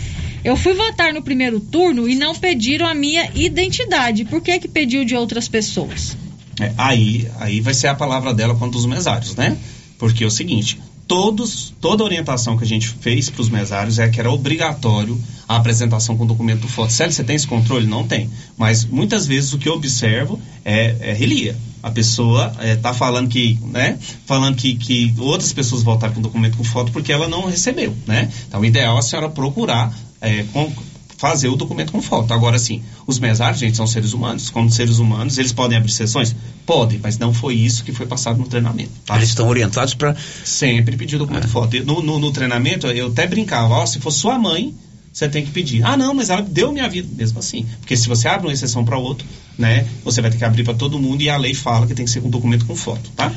Eu fui votar no primeiro turno e não pediram a minha identidade. Por que que pediu de outras pessoas? É, aí, aí vai ser a palavra dela quanto os mesários, né? Porque é o seguinte, todos, toda orientação que a gente fez para os mesários é que era obrigatório a apresentação com documento do foto. Célio, você tem esse controle? Não tem. Mas muitas vezes o que eu observo é, é relia. A pessoa está falando que, né? Falando que, que outras pessoas votaram com documento com foto porque ela não recebeu, né? Então o ideal é a senhora procurar é, com, fazer o documento com foto. Agora, sim, os mesários, gente, são seres humanos. Como seres humanos, eles podem abrir sessões? Podem, mas não foi isso que foi passado no treinamento. Tá? Eles estão orientados para. Sempre pedir documento é. foto. No, no, no, treinamento, eu até brincava, ó, se for sua mãe, você tem que pedir. Ah, não, mas ela deu minha vida. Mesmo assim. Porque se você abre uma exceção para outro, né, você vai ter que abrir para todo mundo e a lei fala que tem que ser com documento com foto, tá?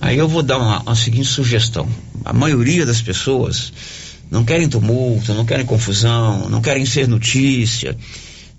Aí eu vou dar uma, uma seguinte sugestão. A maioria das pessoas não querem tumulto, não querem confusão, não querem ser notícia.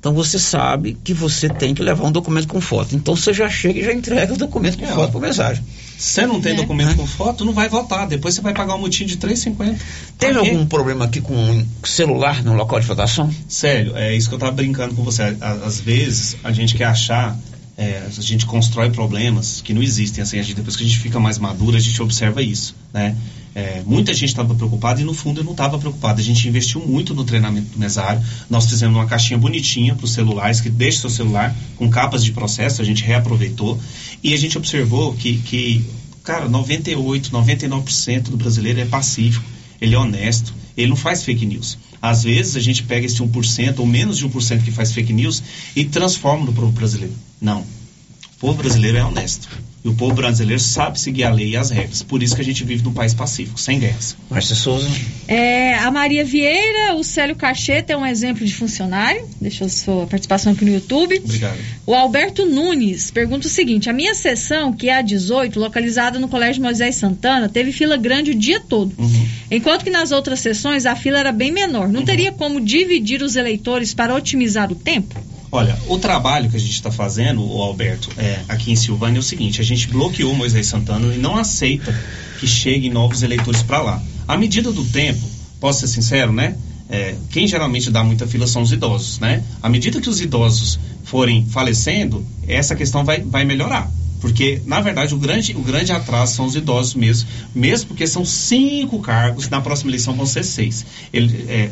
Então você sabe que você tem que levar um documento com foto. Então você já chega e já entrega o documento com é, foto por mensagem. Você não tem é. documento é. com foto, não vai votar. Depois você vai pagar um motim de 3,50. Teve algum problema aqui com celular no local de votação? Sério, é isso que eu estava brincando com você. Às vezes a gente quer achar é, a gente constrói problemas que não existem. Assim, gente, depois que a gente fica mais maduro, a gente observa isso. Né? É, muita gente estava preocupada e no fundo eu não estava preocupado. A gente investiu muito no treinamento do mesário. Nós fizemos uma caixinha bonitinha para os celulares, que deixa seu celular com capas de processo, a gente reaproveitou. E a gente observou que, que cara, 98, 99% do brasileiro é pacífico, ele é honesto, ele não faz fake news. Às vezes a gente pega esse 1% ou menos de 1% que faz fake news e transforma no povo brasileiro. Não. O povo brasileiro é honesto. E o povo brasileiro sabe seguir a lei e as regras. Por isso que a gente vive num país pacífico, sem guerras. Márcia Souza. É, a Maria Vieira, o Célio Cacheta é um exemplo de funcionário. Deixa a sua participação aqui no YouTube. Obrigado. O Alberto Nunes pergunta o seguinte: a minha sessão, que é a 18, localizada no Colégio Moisés Santana, teve fila grande o dia todo. Uhum. Enquanto que nas outras sessões a fila era bem menor. Não uhum. teria como dividir os eleitores para otimizar o tempo? Olha, o trabalho que a gente está fazendo, o Alberto, é, aqui em Silvânia é o seguinte: a gente bloqueou Moisés Santana e não aceita que cheguem novos eleitores para lá. À medida do tempo, posso ser sincero, né? É, quem geralmente dá muita fila são os idosos, né? À medida que os idosos forem falecendo, essa questão vai, vai melhorar. Porque, na verdade, o grande, o grande atraso são os idosos mesmo, mesmo porque são cinco cargos, na próxima eleição vão ser seis. Ele, é,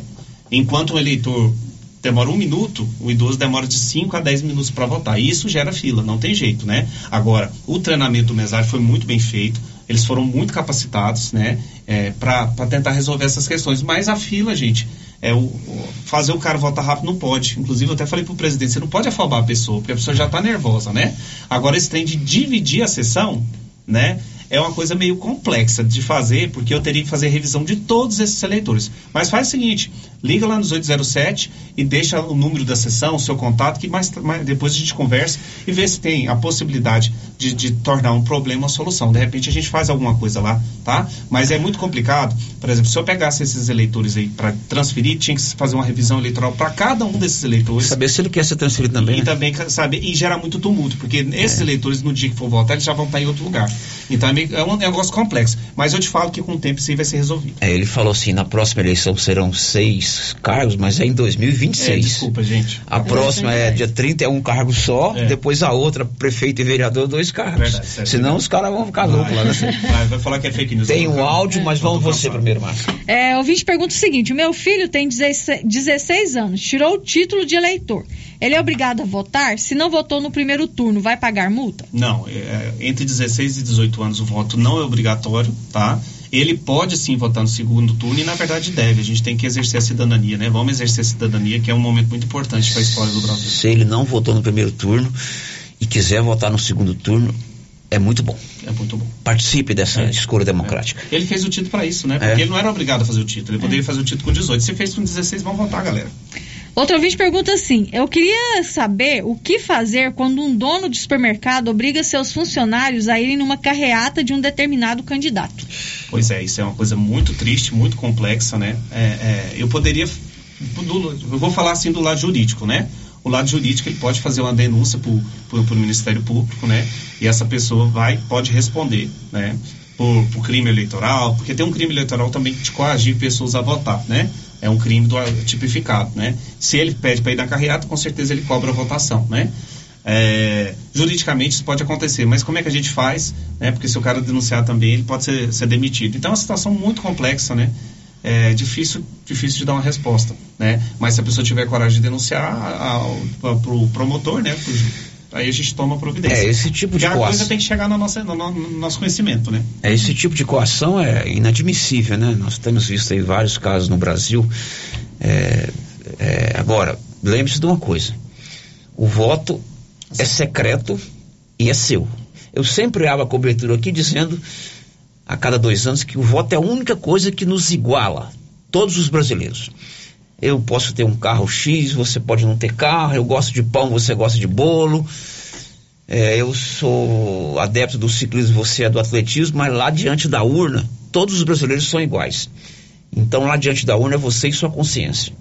enquanto um eleitor demora um minuto, o idoso demora de 5 a 10 minutos para votar. E isso gera fila, não tem jeito, né? Agora, o treinamento do mesário foi muito bem feito, eles foram muito capacitados, né? É, para tentar resolver essas questões. Mas a fila, gente, é o, o, fazer o cara votar rápido não pode. Inclusive, eu até falei pro presidente, você não pode afobar a pessoa, porque a pessoa já está nervosa, né? Agora, esse trem de dividir a sessão, né? é uma coisa meio complexa de fazer, porque eu teria que fazer revisão de todos esses eleitores. Mas faz o seguinte, liga lá nos 807 e deixa o número da sessão, o seu contato, que mais, mais depois a gente conversa e vê se tem a possibilidade de, de, tornar um problema uma solução. De repente a gente faz alguma coisa lá, tá? Mas é muito complicado. Por exemplo, se eu pegasse esses eleitores aí para transferir, tinha que fazer uma revisão eleitoral para cada um desses eleitores. Saber se ele quer ser transferido também. E né? também saber, e gera muito tumulto, porque esses é. eleitores, no dia que for votar, eles já vão estar em outro lugar. Então é, meio, é um negócio complexo. Mas eu te falo que com o tempo isso aí vai ser resolvido. É, ele falou assim: na próxima eleição serão seis cargos, mas é em 2026. É, desculpa, gente. A é, próxima é, dia 30 é um cargo só, é. depois a outra, prefeito e vereador, dois cargos. Verdade, certo, Senão os caras vão ficar loucos lá. Né? Vai, vai falar que é fake news. Tem um áudio, mas vamos você primeiro, Márcio. É, o ouvinte pergunta o seguinte: o meu filho tem 16, 16 anos, tirou o título de eleitor. Ele é obrigado a votar? Se não votou no primeiro turno, vai pagar multa? Não, é, entre 16 e 18 anos o voto não é obrigatório, tá? Ele pode sim votar no segundo turno e na verdade deve. A gente tem que exercer a cidadania, né? Vamos exercer a cidadania, que é um momento muito importante para a história do Brasil. Se ele não votou no primeiro turno e quiser votar no segundo turno, é muito bom. É muito bom. Participe dessa é. escolha democrática. É. Ele fez o título para isso, né? Porque é. ele não era obrigado a fazer o título. Ele poderia fazer o título com 18. Se fez com 16, vamos votar, galera. Outro ouvinte pergunta assim: Eu queria saber o que fazer quando um dono de supermercado obriga seus funcionários a irem numa carreata de um determinado candidato. Pois é, isso é uma coisa muito triste, muito complexa, né? É, é, eu poderia. Eu vou falar assim do lado jurídico, né? O lado jurídico ele pode fazer uma denúncia para o Ministério Público, né? E essa pessoa vai, pode responder, né? Por, por crime eleitoral, porque tem um crime eleitoral também de coagir pessoas a votar, né? É um crime do, tipificado, né? Se ele pede para ir na carreata, com certeza ele cobra a votação, né? É, juridicamente isso pode acontecer, mas como é que a gente faz? Né? Porque se o cara denunciar também, ele pode ser, ser demitido. Então é uma situação muito complexa, né? É difícil, difícil de dar uma resposta, né? Mas se a pessoa tiver coragem de denunciar para o promotor, né? Pro, aí a gente toma providência. É, esse tipo de coação. a coisa tem que chegar no nosso, no, no, nosso conhecimento, né? É, esse tipo de coação é inadmissível, né? Nós temos visto aí vários casos no Brasil. É, é, agora, lembre-se de uma coisa: o voto é secreto e é seu. Eu sempre abro a cobertura aqui dizendo, a cada dois anos, que o voto é a única coisa que nos iguala, todos os brasileiros. Eu posso ter um carro X, você pode não ter carro. Eu gosto de pão, você gosta de bolo. É, eu sou adepto do ciclismo, você é do atletismo, mas lá diante da urna, todos os brasileiros são iguais. Então, lá diante da urna é você e sua consciência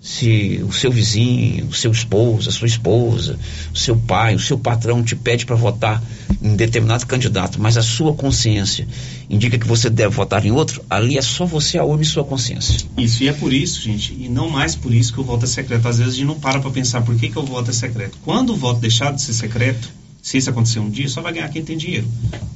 se o seu vizinho, o seu esposo, a sua esposa, o seu pai, o seu patrão te pede para votar em determinado candidato, mas a sua consciência indica que você deve votar em outro, ali é só você a e sua consciência. Isso, e é por isso, gente, e não mais por isso que o voto é secreto. Às vezes a gente não para para pensar por que, que o voto é secreto. Quando o voto deixar de ser secreto, se isso acontecer um dia, só vai ganhar quem tem dinheiro.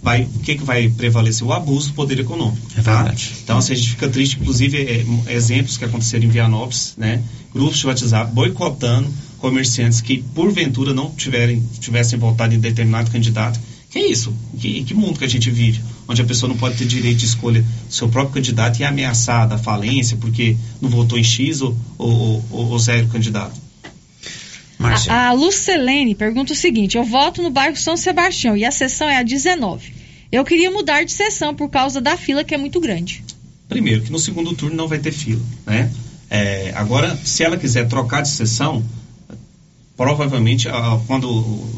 Vai, o que, que vai prevalecer? O abuso do poder econômico. É tá? Então, assim, a gente fica triste, inclusive, é, exemplos que aconteceram em Vianópolis, né? Grupos de WhatsApp boicotando comerciantes que, porventura, não tiverem, tivessem votado em determinado candidato. Que é isso? Que, que mundo que a gente vive? Onde a pessoa não pode ter direito de escolha do seu próprio candidato e é ameaçada a falência porque não votou em X ou, ou, ou, ou zero candidato. A, a Lucelene pergunta o seguinte: eu voto no bairro São Sebastião e a sessão é a 19. Eu queria mudar de sessão por causa da fila que é muito grande. Primeiro, que no segundo turno não vai ter fila, né? É, agora, se ela quiser trocar de sessão, provavelmente quando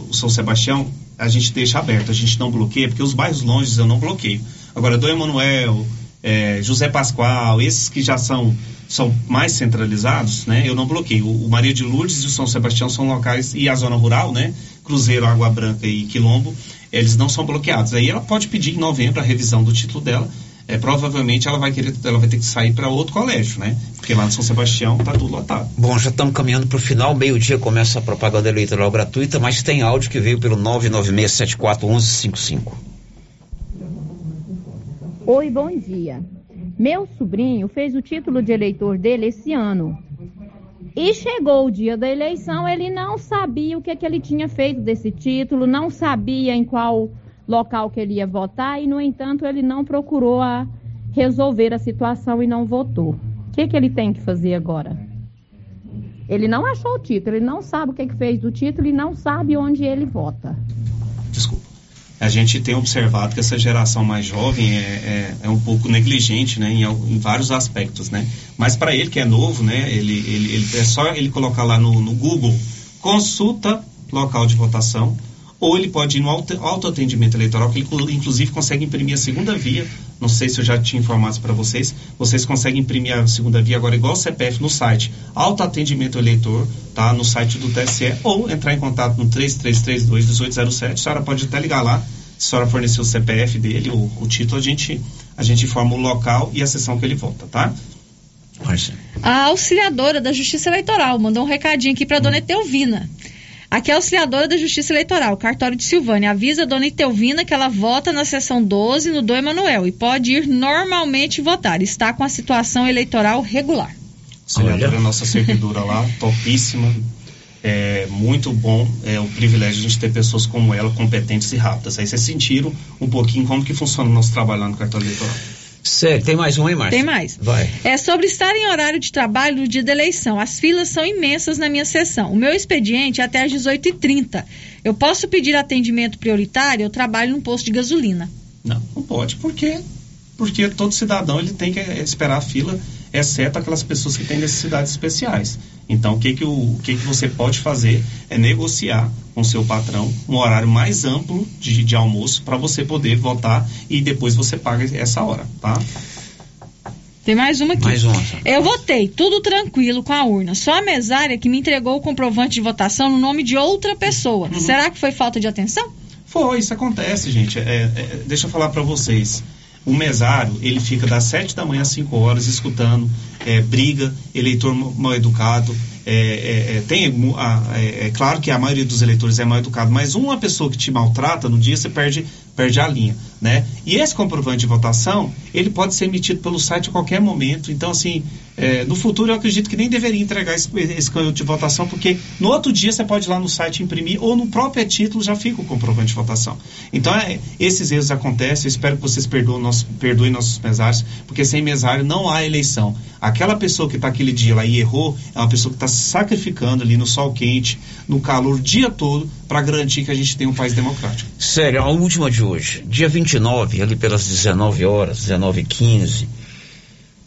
o São Sebastião a gente deixa aberto, a gente não bloqueia, porque os bairros longes eu não bloqueio. Agora, do Emanuel, é, José Pascoal, esses que já são são mais centralizados, né? Eu não bloqueio. O Maria de Lourdes e o São Sebastião são locais e a zona rural, né? Cruzeiro, Água Branca e Quilombo, eles não são bloqueados. Aí ela pode pedir em novembro a revisão do título dela. É, provavelmente ela vai querer, ela vai ter que sair para outro colégio, né? Porque lá no São Sebastião tá tudo lotado. Bom, já estamos caminhando para o final. Meio-dia começa a propaganda eleitoral gratuita, mas tem áudio que veio pelo 996741155. Oi, bom dia. Meu sobrinho fez o título de eleitor dele esse ano. E chegou o dia da eleição, ele não sabia o que, é que ele tinha feito desse título, não sabia em qual local que ele ia votar e, no entanto, ele não procurou a resolver a situação e não votou. O que, que ele tem que fazer agora? Ele não achou o título, ele não sabe o que, que fez do título e não sabe onde ele vota. Desculpa a gente tem observado que essa geração mais jovem é, é, é um pouco negligente, né, em, em vários aspectos, né. Mas para ele que é novo, né, ele, ele, ele é só ele colocar lá no, no Google consulta local de votação, ou ele pode ir no auto, autoatendimento eleitoral, que ele inclusive consegue imprimir a segunda via. Não sei se eu já tinha informado para vocês. Vocês conseguem imprimir a segunda via agora igual o CPF no site autoatendimento eleitor, tá? No site do TSE, ou entrar em contato no 3332 1807. A senhora pode até ligar lá. Se a senhora fornecer o CPF dele, o, o título, a gente, a gente informa o local e a sessão que ele vota, tá? A auxiliadora da Justiça Eleitoral mandou um recadinho aqui para dona Etelvina. Aqui é a auxiliadora da Justiça Eleitoral, cartório de Silvânia. Avisa a dona Itelvina que ela vota na sessão 12 no do Emanuel e pode ir normalmente votar. Está com a situação eleitoral regular. Auxiliadora é nossa servidora lá, topíssima. É muito bom é o privilégio de a gente ter pessoas como ela, competentes e rápidas. Aí vocês sentiram um pouquinho como que funciona o nosso trabalho lá no cartório eleitoral. Sério, tem mais um, hein, Márcia? Tem mais. Vai. É sobre estar em horário de trabalho no dia da eleição. As filas são imensas na minha sessão. O meu expediente é até às 18h30. Eu posso pedir atendimento prioritário? Eu trabalho num posto de gasolina. Não, não pode. Por quê? Porque todo cidadão ele tem que esperar a fila, exceto aquelas pessoas que têm necessidades especiais. Então, o que, que, o, o que, que você pode fazer é negociar com seu patrão um horário mais amplo de, de almoço para você poder votar e depois você paga essa hora, tá? Tem mais uma aqui. Mais uma. Eu votei, tudo tranquilo com a urna. Só a mesária que me entregou o comprovante de votação no nome de outra pessoa. Será que foi falta de atenção? Foi, isso acontece, gente. É, é, deixa eu falar para vocês. O mesário, ele fica das 7 da manhã às 5 horas escutando é, briga, eleitor ma- mal educado. É, é, é, tem, é, é claro que a maioria dos eleitores é mal educado, mas uma pessoa que te maltrata no dia, você perde, perde a linha. Né? E esse comprovante de votação, ele pode ser emitido pelo site a qualquer momento. Então, assim, é, no futuro eu acredito que nem deveria entregar esse, esse de votação, porque no outro dia você pode ir lá no site imprimir, ou no próprio título já fica o comprovante de votação. Então, é, esses erros acontecem, eu espero que vocês perdoem, nosso, perdoem nossos mesários, porque sem mesário não há eleição. Aquela pessoa que está aquele dia lá e errou, é uma pessoa que está sacrificando ali no sol quente, no calor o dia todo, para garantir que a gente tenha um país democrático. Sério, a última de hoje. Dia 29, ali pelas 19 horas, 19 h 15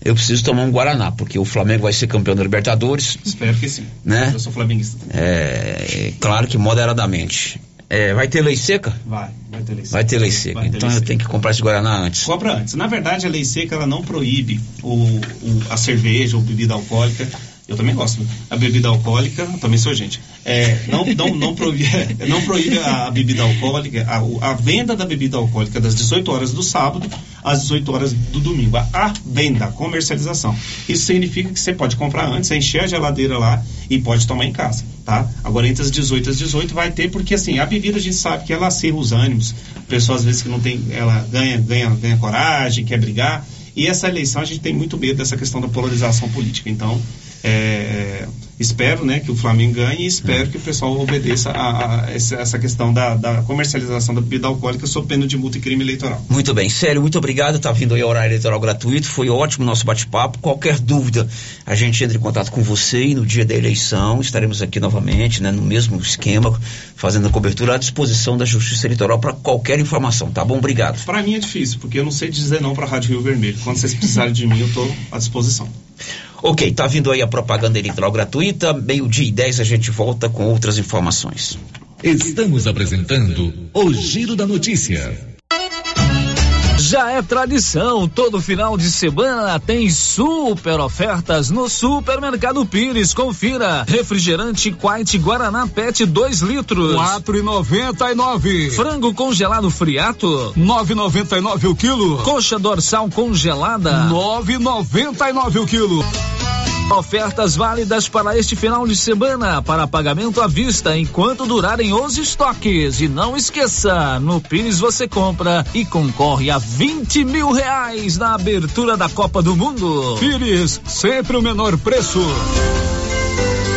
eu preciso tomar um Guaraná, porque o Flamengo vai ser campeão da Libertadores. Espero que sim. Né? Eu sou flamenguista. É, claro que moderadamente. É, vai ter lei seca? Vai, vai ter lei seca. Vai ter lei seca. Ter então lei eu seca. tenho que comprar esse Guaraná antes. Compra antes. Na verdade, a lei seca ela não proíbe o, o- a cerveja ou bebida alcoólica. Eu também gosto. A bebida alcoólica, também sou gente. É, não, não, não, proíbe, não proíbe a, bebida alcoólica, a, a venda da bebida alcoólica das 18 horas do sábado às 18 horas do domingo. A, a venda, a comercialização. Isso significa que você pode comprar antes, encher a geladeira lá e pode tomar em casa, tá? Agora entre as 18 e as 18 vai ter, porque assim, a bebida a gente sabe que ela acirra os ânimos. A pessoa às vezes que não tem, ela ganha, ganha, ganha coragem, quer brigar. E essa eleição a gente tem muito medo dessa questão da polarização política. Então, é, espero né, que o Flamengo ganhe e espero que o pessoal obedeça a, a essa, questão da, da comercialização da bebida alcoólica sob pena de multa e crime eleitoral. Muito bem, sério, muito obrigado. Tá vindo aí o horário eleitoral gratuito. Foi ótimo o nosso bate-papo. Qualquer dúvida, a gente entra em contato com você e no dia da eleição estaremos aqui novamente, né, no mesmo esquema, fazendo a cobertura à disposição da Justiça Eleitoral para qualquer informação, tá bom? Obrigado. Para mim é difícil, porque eu não sei dizer não para a Rádio Rio Vermelho. Quando vocês precisarem de mim, eu estou à disposição. Ok, tá vindo aí a propaganda eleitoral gratuita. Meio-dia e 10 a gente volta com outras informações. Estamos apresentando o Giro da Notícia. Já é tradição, todo final de semana tem super ofertas no Supermercado Pires. Confira: refrigerante Quite Guaraná PET 2 litros, Quatro e noventa e nove. frango congelado friato, Nove e noventa e nove o quilo. coxa dorsal congelada, Nove e noventa e nove o quilo. Ofertas válidas para este final de semana para pagamento à vista enquanto durarem os estoques. E não esqueça, no Pires você compra e concorre a 20 mil reais na abertura da Copa do Mundo. Pires, sempre o menor preço.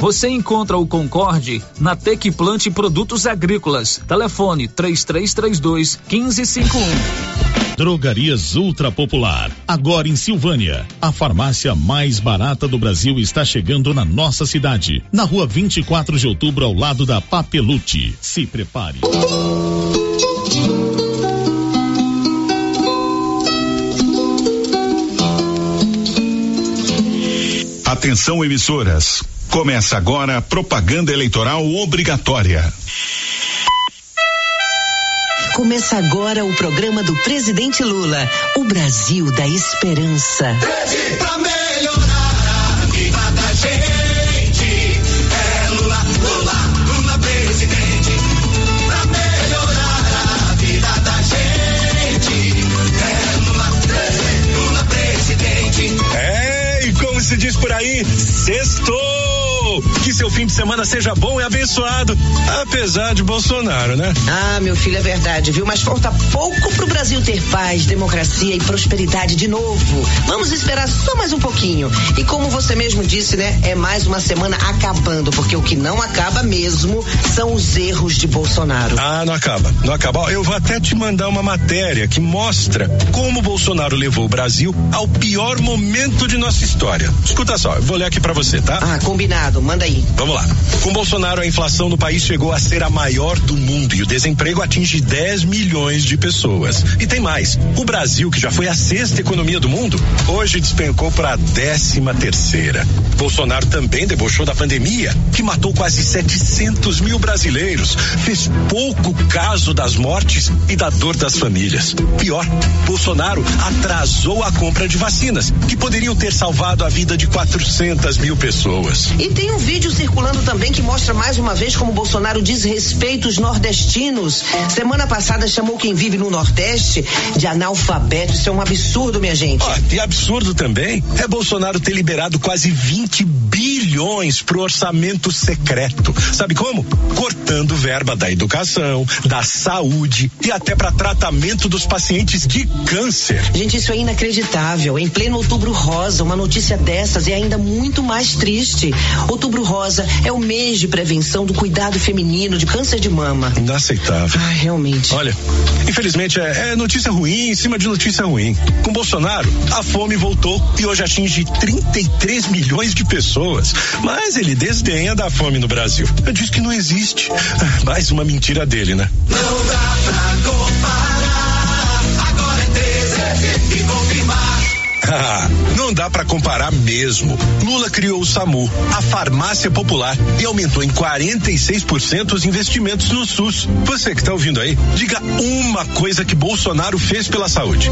Você encontra o Concorde na Tec Plante Produtos Agrícolas. Telefone 3332 1551. Drogarias Ultra Popular. Agora em Silvânia. A farmácia mais barata do Brasil está chegando na nossa cidade. Na rua 24 de outubro, ao lado da Papelute. Se prepare. Atenção emissoras. Começa agora a propaganda eleitoral obrigatória. Começa agora o programa do presidente Lula, o Brasil da Esperança. Pra melhorar a vida da gente. É Lula, Lula, Lula presidente. Pra melhorar a vida da gente. É Lula, Lula presidente. É, e como se diz por aí, sextou! Que seu fim de semana seja bom e abençoado, apesar de Bolsonaro, né? Ah, meu filho, é verdade, viu? Mas falta pouco pro Brasil ter paz, democracia e prosperidade de novo. Vamos esperar só mais um pouquinho. E como você mesmo disse, né? É mais uma semana acabando, porque o que não acaba mesmo são os erros de Bolsonaro. Ah, não acaba, não acaba. Eu vou até te mandar uma matéria que mostra como Bolsonaro levou o Brasil ao pior momento de nossa história. Escuta só, eu vou ler aqui pra você, tá? Ah, combinado. Manda aí. Vamos lá. Com Bolsonaro, a inflação no país chegou a ser a maior do mundo e o desemprego atinge 10 milhões de pessoas. E tem mais. O Brasil, que já foi a sexta economia do mundo, hoje despencou para a décima terceira. Bolsonaro também debochou da pandemia, que matou quase 700 mil brasileiros. Fez pouco caso das mortes e da dor das famílias. Pior, Bolsonaro atrasou a compra de vacinas, que poderiam ter salvado a vida de 400 mil pessoas. E tem um vídeo circulando também que mostra mais uma vez como Bolsonaro desrespeita os nordestinos. Semana passada chamou quem vive no Nordeste de analfabeto. Isso é um absurdo, minha gente. Ó, e absurdo também é Bolsonaro ter liberado quase 20 bilhões pro orçamento secreto. Sabe como? Cortando verba da educação, da saúde e até para tratamento dos pacientes de câncer. Gente, isso é inacreditável. Em pleno outubro rosa, uma notícia dessas é ainda muito mais triste. Outubro rosa é o mês de prevenção do cuidado feminino de câncer de mama. Inaceitável. Ai, realmente. Olha, infelizmente é, é notícia ruim em cima de notícia ruim. Com Bolsonaro, a fome voltou e hoje atinge 33 milhões de pessoas. Mas ele desdenha da fome no Brasil. Diz que não existe. Ah, Mais uma mentira dele, né? Não dá pra comparar. Agora é 13 e confirmar. Não dá pra comparar mesmo. Lula criou o SAMU, a farmácia popular, e aumentou em 46% os investimentos no SUS. Você que tá ouvindo aí, diga uma coisa que Bolsonaro fez pela saúde.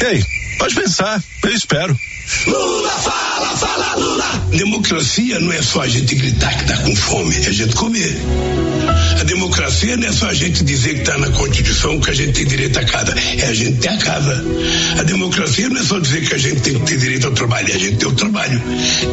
Ei, pode pensar, eu espero. Lula fala, fala Lula. Democracia não é só a gente gritar que tá com fome, é a gente comer. A democracia não é só a gente dizer que está na Constituição que a gente tem direito à casa, é a gente ter a casa. A democracia não é só dizer que a gente tem que ter direito ao trabalho, é a gente ter o trabalho.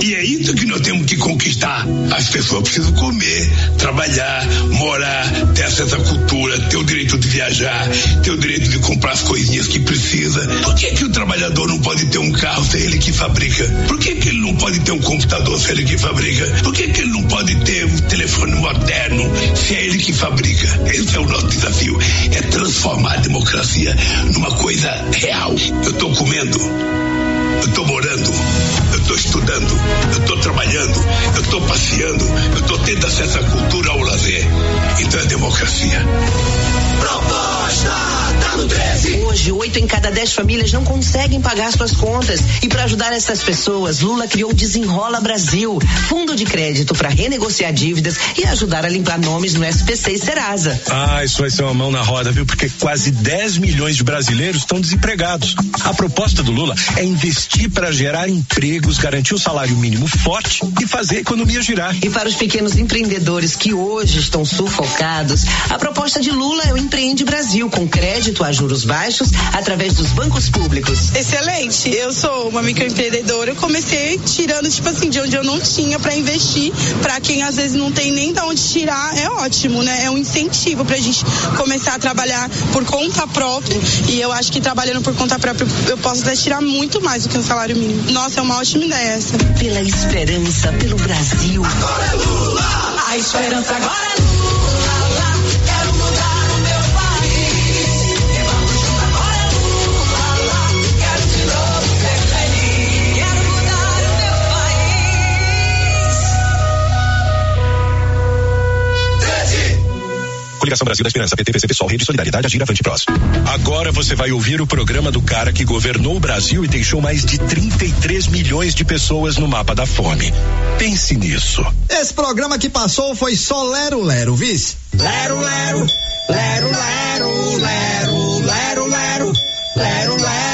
E é isso que nós temos que conquistar. As pessoas precisam comer, trabalhar, morar, ter acesso à cultura, ter o direito de viajar, ter o direito de comprar as coisinhas que precisa. Por que, que o trabalhador não pode ter um carro se ele que fabrica? Por que, que ele não pode ter um computador se é ele que fabrica? Por que, que ele não pode ter um telefone moderno se é ele que fabrica? Esse é o nosso desafio. É transformar a democracia numa coisa real. Eu estou comendo. Eu estou morando, eu estou estudando, eu estou trabalhando, eu estou passeando, eu estou tendo acesso à cultura, ao lazer. Então é democracia. Proposta no 13. Hoje, oito em cada dez famílias não conseguem pagar suas contas. E para ajudar essas pessoas, Lula criou o Desenrola Brasil, fundo de crédito para renegociar dívidas e ajudar a limpar nomes no SPC e Serasa. Ah, isso vai ser uma mão na roda, viu? Porque quase 10 milhões de brasileiros estão desempregados. A proposta do Lula é investir para gerar empregos, garantir o salário mínimo forte e fazer a economia girar. E para os pequenos empreendedores que hoje estão sufocados, a proposta de Lula é o Empreende Brasil, com crédito a juros baixos através dos bancos públicos. Excelente. Eu sou uma microempreendedora. Eu comecei tirando, tipo assim, de onde eu não tinha para investir. Para quem às vezes não tem nem de onde tirar, é ótimo, né? É um incentivo pra gente começar a trabalhar por conta própria. E eu acho que trabalhando por conta própria eu posso até tirar muito mais do que um salário mínimo. Nossa, é uma ótima ideia essa. Pela esperança, pelo Brasil. Agora é Lula. A esperança agora é Lula. Coligação Brasil da Esperança, PT, PCP, Rede Solidariedade, Agir, Avante, próximo. Agora você vai ouvir o programa do cara que governou o Brasil e deixou mais de 33 milhões de pessoas no mapa da fome. Pense nisso. Esse programa que passou foi só Lero Lero, vice. Lero Lero, Lero Lero, Lero Lero, Lero Lero, Lero Lero.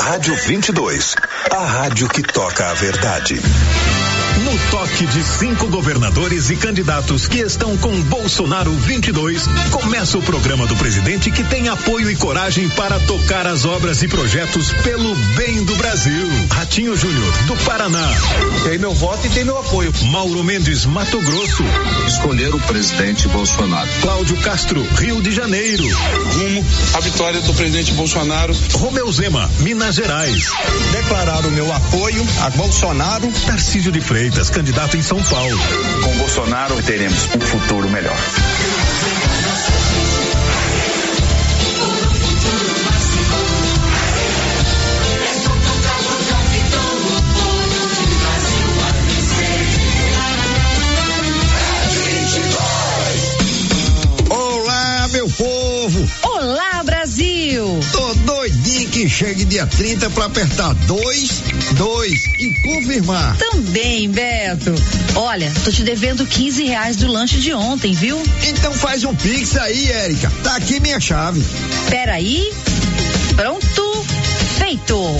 Rádio 22. A rádio que toca a verdade. No toque de cinco governadores e candidatos que estão com Bolsonaro 22, começa o programa do presidente que tem apoio e coragem para tocar as obras e projetos pelo bem do Brasil. Ratinho Júnior, do Paraná. Tem meu voto e tem meu apoio. Mauro Mendes, Mato Grosso. Escolher o presidente Bolsonaro. Cláudio Castro, Rio de Janeiro. Rumo à vitória do presidente Bolsonaro. Romeu Zema, Minas Gerais. Declarar o meu apoio a Bolsonaro. Tarcísio de Freitas, candidato em São Paulo. Com Bolsonaro teremos um futuro melhor. Que chegue dia 30 pra apertar dois, dois e confirmar. Também, Beto. Olha, tô te devendo 15 reais do lanche de ontem, viu? Então faz um pix aí, Érica. Tá aqui minha chave. Peraí. Pronto. Feito.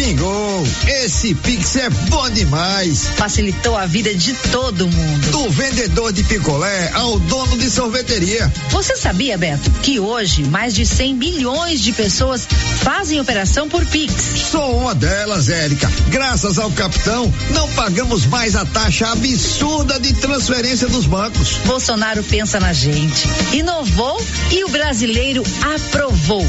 Pingou. Esse pix é bom demais. Facilitou a vida de todo mundo. Do vendedor de picolé ao dono de sorveteria. Você sabia, Beto, que hoje mais de 100 milhões de pessoas fazem operação por Pix? Sou uma delas, Érica. Graças ao capitão, não pagamos mais a taxa absurda de transferência dos bancos. Bolsonaro pensa na gente. Inovou e o brasileiro aprovou.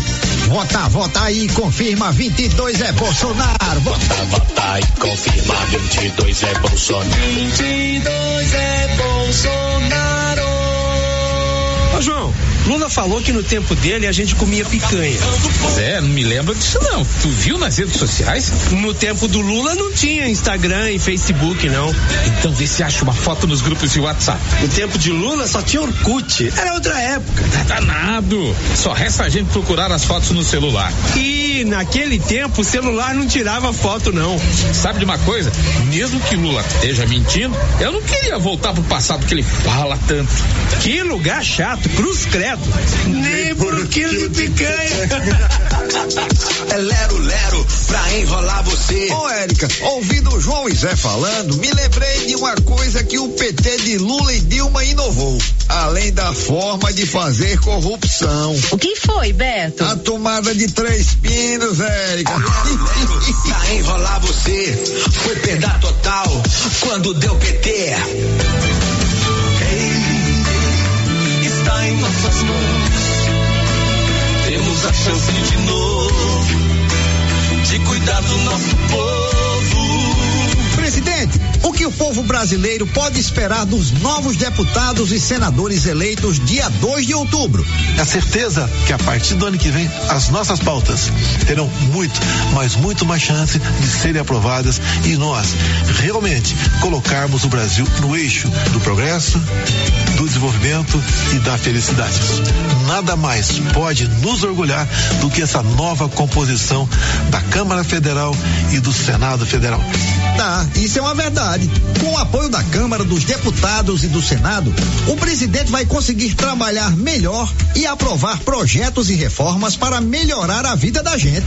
Vota, vota aí, confirma 22 é Bolsonaro. Vota, Vota e confirma 22 é Bolsonaro. 22 é Bolsonaro. Ô João, Lula falou que no tempo dele a gente comia picanha. É, não me lembro disso não. Tu viu nas redes sociais? No tempo do Lula não tinha Instagram e Facebook, não. Então vê se acha uma foto nos grupos de WhatsApp. No tempo de Lula só tinha Orkut. Era outra época. Tá danado. Só resta a gente procurar as fotos no celular. E naquele tempo o celular não tirava foto, não. Sabe de uma coisa? Mesmo que Lula esteja mentindo, eu não queria voltar pro passado que ele fala tanto. Que lugar chato, cruz credo. Nem por um quilo de picanha. É lero, lero, pra enrolar você. Ô, Érica, ouvindo o João e Zé falando, me lembrei de uma coisa que o PT de Lula e Dilma inovou. Além da forma de fazer corrupção. O que foi, Beto? A tomada de três pinos, Érica. pra enrolar você. Foi perda total quando deu PT. Em nossas mãos. Temos a chance de novo de cuidar do nosso povo. Presidente, o que o povo brasileiro pode esperar dos novos deputados e senadores eleitos dia 2 de outubro? É a certeza que a partir do ano que vem as nossas pautas terão muito, mas muito mais chance de serem aprovadas e nós realmente colocarmos o Brasil no eixo do progresso, do desenvolvimento e da felicidade. Nada mais pode nos orgulhar do que essa nova composição da Câmara Federal e do Senado Federal. Tá, isso é uma verdade. Com o apoio da Câmara, dos deputados e do Senado, o presidente vai conseguir trabalhar melhor e aprovar projetos e reformas para melhorar a vida da gente.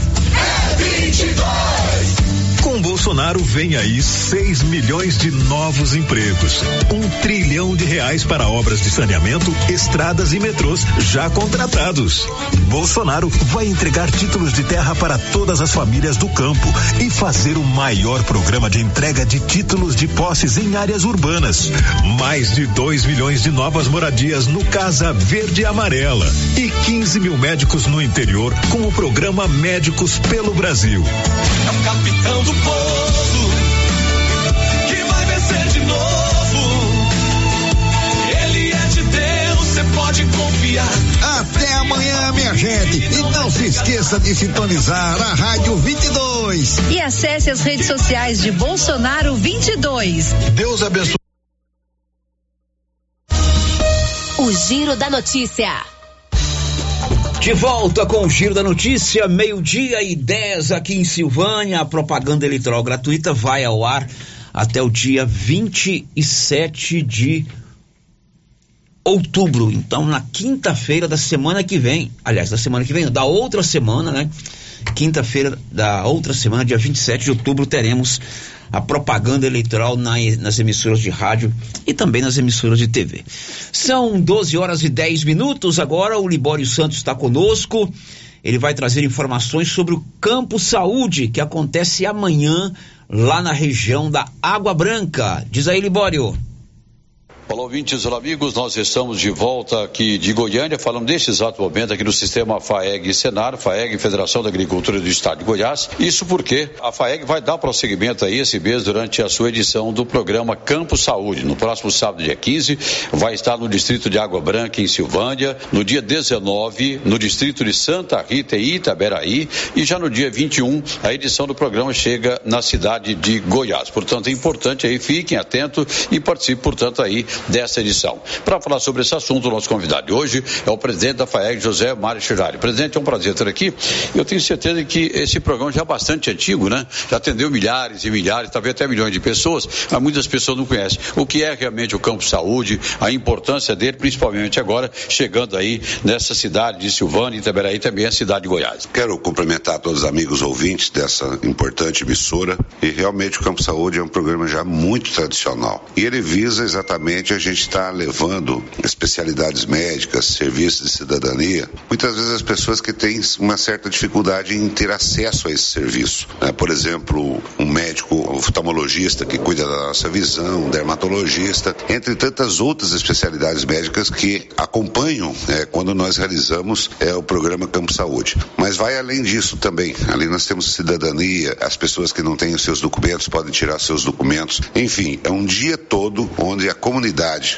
Com Bolsonaro vem aí 6 milhões de novos empregos. Um trilhão de reais para obras de saneamento, estradas e metrôs já contratados. Bolsonaro vai entregar títulos de terra para todas as famílias do campo e fazer o maior programa de entrega de títulos de posses em áreas urbanas. Mais de 2 milhões de novas moradias no Casa Verde e Amarela. E 15 mil médicos no interior com o programa Médicos pelo Brasil. É o capitão do povo que vai vencer de novo. Ele é de Deus, você pode confiar. Até amanhã, minha gente. E não se esqueça de sintonizar a Rádio 22. E acesse as redes sociais de Bolsonaro 22. Deus abençoe. O Giro da Notícia. De volta com o Giro da Notícia, meio-dia e 10 aqui em Silvânia. A propaganda eleitoral gratuita vai ao ar até o dia 27 de outubro. Então, na quinta-feira da semana que vem, aliás, da semana que vem, da outra semana, né? Quinta-feira da outra semana, dia 27 de outubro, teremos a propaganda eleitoral na- nas emissoras de rádio e também nas emissoras de TV. São 12 horas e 10 minutos. Agora o Libório Santos está conosco. Ele vai trazer informações sobre o Campo Saúde, que acontece amanhã lá na região da Água Branca. Diz aí, Libório. Olá, ouvintes, olá, amigos. Nós estamos de volta aqui de Goiânia, falando neste exato momento aqui no sistema FAEG Senar, FAEG Federação da Agricultura do Estado de Goiás. Isso porque a FAEG vai dar prosseguimento aí esse mês durante a sua edição do programa Campo Saúde. No próximo sábado, dia 15, vai estar no distrito de Água Branca, em Silvânia. No dia 19, no distrito de Santa Rita e Itaberaí. E já no dia 21, a edição do programa chega na cidade de Goiás. Portanto, é importante aí, fiquem atentos e participem, portanto, aí dessa edição. Para falar sobre esse assunto, o nosso convidado de hoje é o presidente da FAEG, José Mário Chirari. Presidente, é um prazer ter aqui. Eu tenho certeza que esse programa já é bastante antigo, né? Já atendeu milhares e milhares, talvez até milhões de pessoas, mas muitas pessoas não conhecem. O que é realmente o campo saúde, a importância dele, principalmente agora, chegando aí nessa cidade de Silvânia e também a cidade de Goiás. Quero cumprimentar todos os amigos ouvintes dessa importante emissora e realmente o Campo Saúde é um programa já muito tradicional e ele visa exatamente a gente estar levando especialidades médicas, serviços de cidadania, muitas vezes as pessoas que têm uma certa dificuldade em ter acesso a esse serviço. né? Por exemplo, um médico oftalmologista que cuida da nossa visão, um dermatologista, entre tantas outras especialidades médicas que acompanham né, quando nós realizamos é, o programa Campo Saúde. Mas vai além disso também. Ali nós temos cidadania, as pessoas que não têm os seus documentos podem tirar seus documentos. Enfim, é um dia todo onde a comunidade,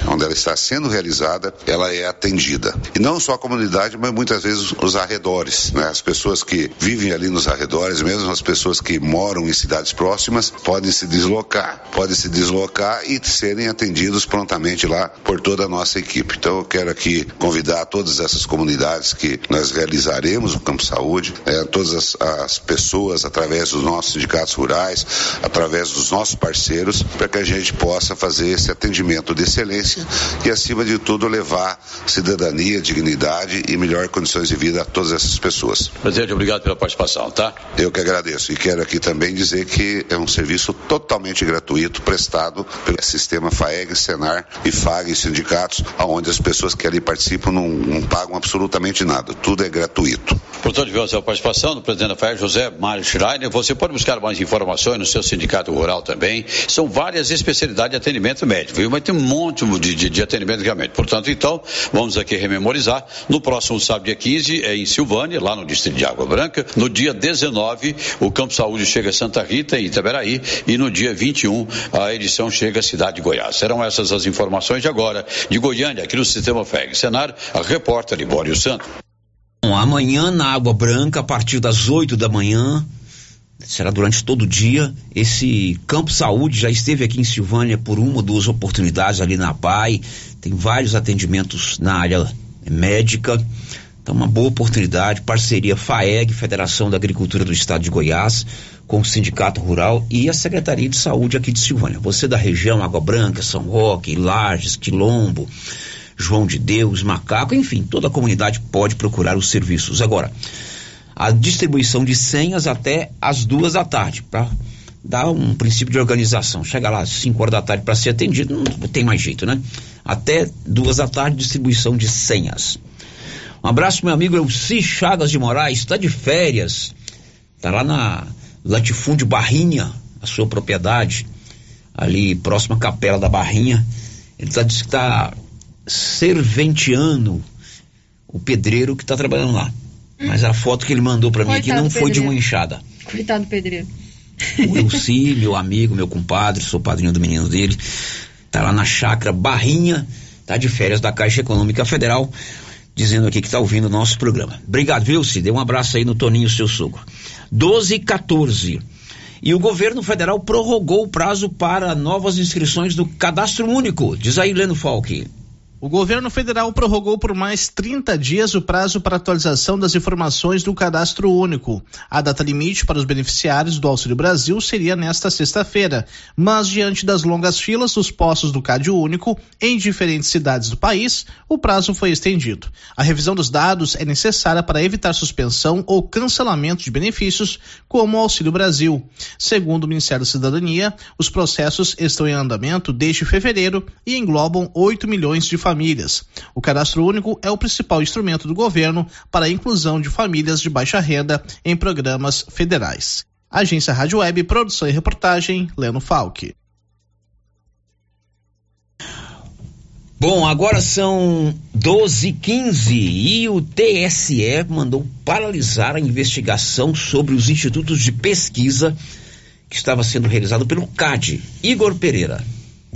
onde ela está sendo realizada, ela é atendida. E não só a comunidade, mas muitas vezes os arredores, né? As pessoas que vivem ali nos arredores, mesmo as pessoas que moram em cidades próximas, podem se deslocar, podem se deslocar e serem atendidos prontamente lá por toda a nossa equipe. Então eu quero aqui convidar todas essas comunidades que nós realizaremos o Campo Saúde, eh, todas as, as pessoas através dos nossos sindicatos rurais, através dos nossos parceiros, para que a gente possa fazer esse atendimento de excelência e, acima de tudo, levar cidadania, dignidade e melhores condições de vida a todas essas pessoas. Presidente, obrigado pela participação, tá? Eu que agradeço e quero aqui também dizer que é um serviço totalmente gratuito prestado pelo sistema FAEG, Senar e FAG e sindicatos, onde as pessoas que ali participam não, não pagam absolutamente nada, tudo é gratuito. Portanto, tivemos a participação do presidente da FAEG, José Mário Schreiner. Você pode buscar mais informações no seu sindicato rural também. São várias especialidades de atendimento médico, viu? Mas tem um monte de, de, de atendimento realmente. Portanto, então, vamos aqui rememorizar. No próximo sábado, dia 15, é em Silvânia, lá no distrito de Água Branca. No dia 19, o Campo Saúde chega a Santa Rita, em Itaberaí. E no dia 21, a edição chega à cidade de Goiás. Serão essas as informações de agora, de Goiânia, aqui no Sistema FEG. Senar, a repórter Libório Santos. Bom, amanhã na Água Branca, a partir das 8 da manhã, será durante todo o dia. Esse Campo Saúde já esteve aqui em Silvânia por uma ou duas oportunidades ali na PAI. Tem vários atendimentos na área médica. Então, uma boa oportunidade. Parceria FAEG, Federação da Agricultura do Estado de Goiás, com o Sindicato Rural e a Secretaria de Saúde aqui de Silvânia. Você da região, Água Branca, São Roque, Lages, Quilombo, João de Deus, Macaco, enfim, toda a comunidade pode procurar os serviços. Agora, a distribuição de senhas até as duas da tarde, para dar um princípio de organização. Chega lá às 5 horas da tarde para ser atendido, não tem mais jeito, né? Até duas da tarde, distribuição de senhas. Um abraço, meu amigo Elci Chagas de Moraes, está de férias, está lá na Latifúndio Barrinha, a sua propriedade, ali próxima à Capela da Barrinha. Ele tá, disse que está serventeando o pedreiro que está trabalhando lá. Mas a foto que ele mandou para mim aqui não foi de uma pedreiro. enxada. Coitado do pedreiro. O Elci, meu amigo, meu compadre, sou padrinho do menino dele, tá lá na chácara Barrinha, tá de férias da Caixa Econômica Federal, dizendo aqui que tá ouvindo o nosso programa. Obrigado, viu, Elci? Dê um abraço aí no Toninho, seu sogro. 12 e 14. E o governo federal prorrogou o prazo para novas inscrições do Cadastro Único. Diz aí, Leno Falque. O governo federal prorrogou por mais 30 dias o prazo para atualização das informações do cadastro único. A data limite para os beneficiários do Auxílio Brasil seria nesta sexta-feira, mas diante das longas filas dos postos do Cádio Único em diferentes cidades do país, o prazo foi estendido. A revisão dos dados é necessária para evitar suspensão ou cancelamento de benefícios, como o Auxílio Brasil. Segundo o Ministério da Cidadania, os processos estão em andamento desde fevereiro e englobam 8 milhões de famílias. O cadastro único é o principal instrumento do governo para a inclusão de famílias de baixa renda em programas federais. Agência Rádio Web, produção e reportagem, Leno Falque. Bom, agora são 12h15 e o TSE mandou paralisar a investigação sobre os institutos de pesquisa que estava sendo realizado pelo CAD. Igor Pereira.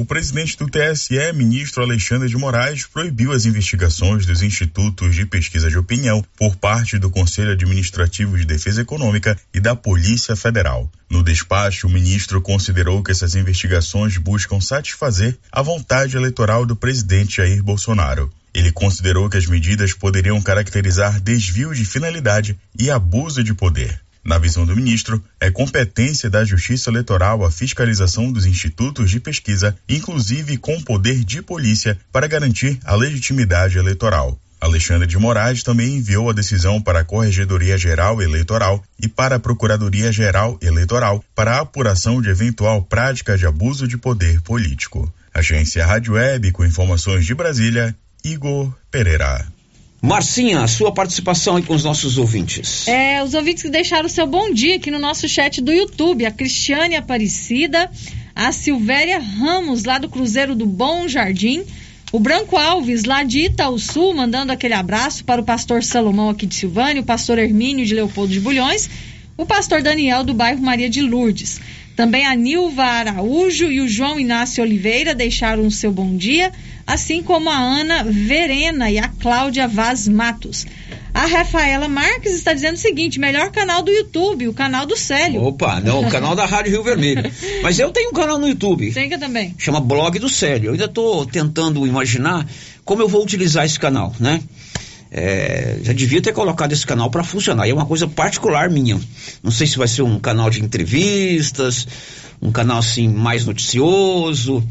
O presidente do TSE, ministro Alexandre de Moraes, proibiu as investigações dos institutos de pesquisa de opinião por parte do Conselho Administrativo de Defesa Econômica e da Polícia Federal. No despacho, o ministro considerou que essas investigações buscam satisfazer a vontade eleitoral do presidente Jair Bolsonaro. Ele considerou que as medidas poderiam caracterizar desvio de finalidade e abuso de poder. Na visão do ministro, é competência da Justiça Eleitoral a fiscalização dos institutos de pesquisa, inclusive com poder de polícia, para garantir a legitimidade eleitoral. Alexandre de Moraes também enviou a decisão para a Corregedoria Geral Eleitoral e para a Procuradoria Geral Eleitoral para a apuração de eventual prática de abuso de poder político. Agência Rádio Web com informações de Brasília, Igor Pereira. Marcinha, a sua participação aí com os nossos ouvintes. É, os ouvintes que deixaram o seu bom dia aqui no nosso chat do YouTube, a Cristiane Aparecida, a Silvéria Ramos, lá do Cruzeiro do Bom Jardim, o Branco Alves, lá de Itaúsul, mandando aquele abraço para o pastor Salomão aqui de Silvânia, o pastor Hermínio de Leopoldo de Bulhões, o pastor Daniel do bairro Maria de Lourdes. Também a Nilva Araújo e o João Inácio Oliveira deixaram o seu bom dia, assim como a Ana Verena e a Cláudia Vaz Matos. A Rafaela Marques está dizendo o seguinte: melhor canal do YouTube, o canal do Célio. Opa, não, o canal da Rádio Rio Vermelho. Mas eu tenho um canal no YouTube. Tem que também. Chama Blog do Célio. Eu ainda estou tentando imaginar como eu vou utilizar esse canal, né? É, já devia ter colocado esse canal para funcionar. E é uma coisa particular minha. Não sei se vai ser um canal de entrevistas, um canal assim mais noticioso,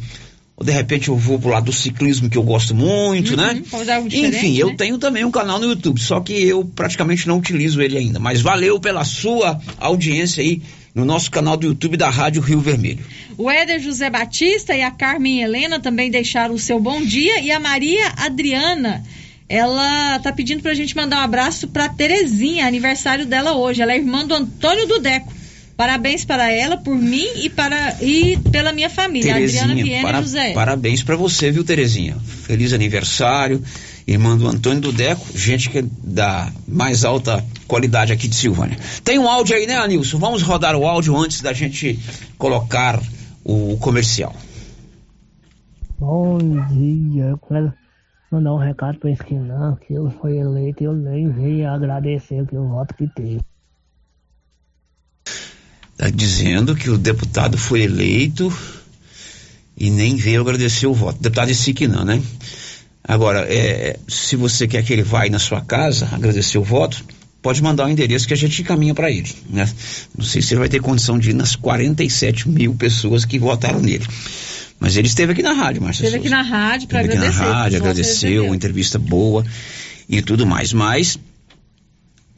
ou de repente eu vou pro lado do ciclismo que eu gosto muito, né? Uhum, diferente, Enfim, eu né? tenho também um canal no YouTube, só que eu praticamente não utilizo ele ainda. Mas valeu pela sua audiência aí no nosso canal do YouTube da Rádio Rio Vermelho. O Éder José Batista e a Carmen Helena também deixaram o seu bom dia. E a Maria Adriana, ela tá pedindo pra gente mandar um abraço pra Terezinha, aniversário dela hoje. Ela é irmã do Antônio Dudeco. Parabéns para ela, por mim e para e pela minha família, Adriana Viena para- e José. parabéns pra você, viu, Terezinha? Feliz aniversário. Irmã do Antônio do Deco, gente que é da mais alta qualidade aqui de Silvânia. Tem um áudio aí, né, Anilson? Vamos rodar o áudio antes da gente colocar o comercial. Bom dia, eu quero mandar um recado para Esquinan, que eu fui eleito e eu nem veio agradecer que o voto que teve. Tá dizendo que o deputado foi eleito e nem veio agradecer o voto. Deputado disse que não, né? Agora, é, se você quer que ele vá na sua casa agradecer o voto, pode mandar o endereço que a gente encaminha para ele, né? Não sei se ele vai ter condição de ir nas 47 mil pessoas que votaram nele. Mas ele esteve aqui na rádio, Márcia Esteve aqui Souza. na rádio para Esteve aqui agradecer. na rádio, agradeceu, uma entrevista boa e tudo mais. Mas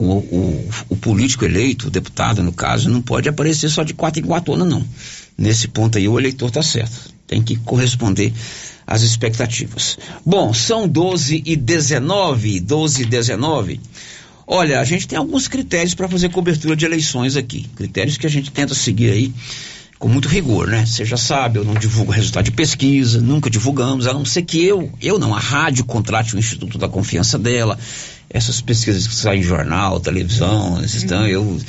o, o, o político eleito, o deputado no caso, não pode aparecer só de quatro em quatro anos, não. Nesse ponto aí o eleitor está certo. Tem que corresponder às expectativas. Bom, são 12 e 19, 12 e 19. Olha, a gente tem alguns critérios para fazer cobertura de eleições aqui. Critérios que a gente tenta seguir aí com muito rigor, né? Você já sabe, eu não divulgo resultado de pesquisa, nunca divulgamos, a não ser que eu, eu não, a rádio contrate o Instituto da Confiança dela. Essas pesquisas que saem em jornal, televisão, esses então, eu,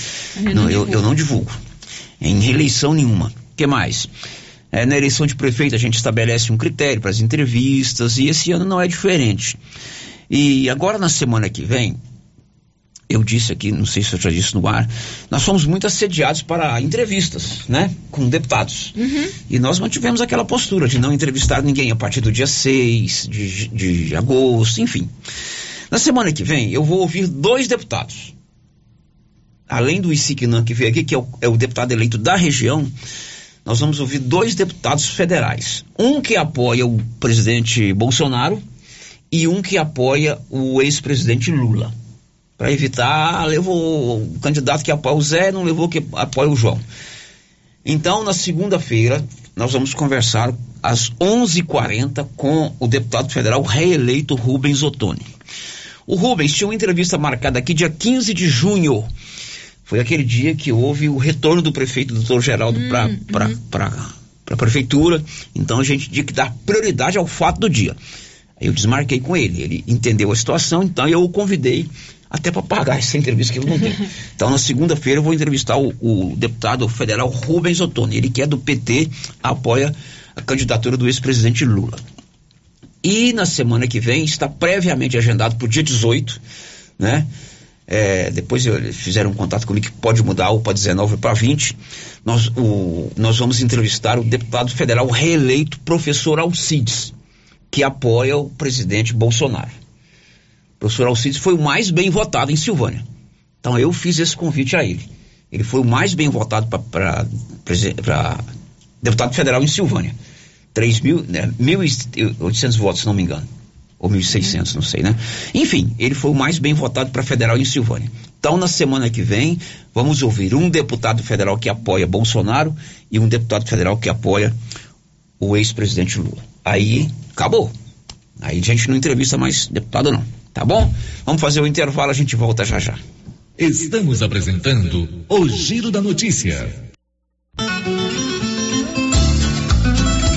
não, eu, eu não divulgo. Em reeleição nenhuma. O que mais? É, na eleição de prefeito a gente estabelece um critério para as entrevistas e esse ano não é diferente. E agora na semana que vem, eu disse aqui, não sei se eu já disse no ar, nós fomos muito assediados para entrevistas, né? Com deputados. E nós mantivemos aquela postura de não entrevistar ninguém a partir do dia 6 de, de agosto, enfim. Na semana que vem, eu vou ouvir dois deputados. Além do Isiquinan que veio aqui, que é o, é o deputado eleito da região, nós vamos ouvir dois deputados federais. Um que apoia o presidente Bolsonaro e um que apoia o ex-presidente Lula. Para evitar, ah, levou o candidato que apoia o Zé, não levou que apoia o João. Então, na segunda-feira, nós vamos conversar às 11h40 com o deputado federal reeleito Rubens Ottoni. O Rubens tinha uma entrevista marcada aqui dia 15 de junho. Foi aquele dia que houve o retorno do prefeito doutor Geraldo para a prefeitura. Então a gente tinha que dar prioridade ao fato do dia. Aí eu desmarquei com ele. Ele entendeu a situação, então eu o convidei até para pagar essa entrevista que ele não deu. Então na segunda-feira eu vou entrevistar o, o deputado federal Rubens Ottoni. Ele que é do PT, apoia a candidatura do ex-presidente Lula. E na semana que vem está previamente agendado para o dia 18, né? É, depois eles fizeram um contato comigo que pode mudar ou para 19 ou para 20. Nós, o, nós vamos entrevistar o deputado federal reeleito, professor Alcides, que apoia o presidente Bolsonaro. O professor Alcides foi o mais bem votado em Silvânia. Então eu fiz esse convite a ele. Ele foi o mais bem votado para deputado federal em Silvânia. 3 mil, né, 1.800 votos, se não me engano. Ou 1.600, não sei, né? Enfim, ele foi o mais bem votado para federal em Silvânia. Então, na semana que vem, vamos ouvir um deputado federal que apoia Bolsonaro e um deputado federal que apoia o ex-presidente Lula. Aí, acabou. Aí a gente não entrevista mais deputado, não. Tá bom? Vamos fazer o intervalo, a gente volta já já. Estamos apresentando o Giro da Notícia.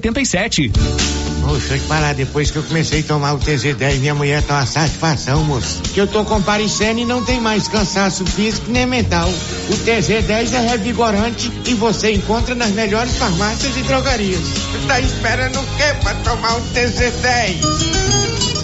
5787. Moço, eu falar, depois que eu comecei a tomar o TZ10, minha mulher tá uma satisfação, moço. Que eu tô comparecendo e não tem mais cansaço físico nem mental. O TZ10 é revigorante e você encontra nas melhores farmácias e drogarias. Tá esperando o quê pra tomar o TZ10?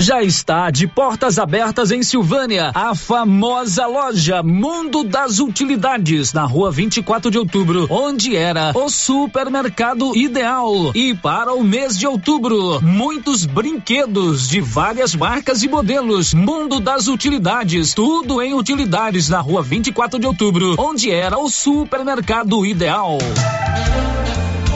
Já está de portas abertas em Silvânia, a famosa loja Mundo das Utilidades, na rua 24 de outubro, onde era o supermercado ideal. E para o mês de outubro, muitos brinquedos de várias marcas e modelos. Mundo das Utilidades, tudo em utilidades na rua 24 de outubro, onde era o supermercado ideal.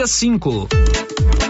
dia 5.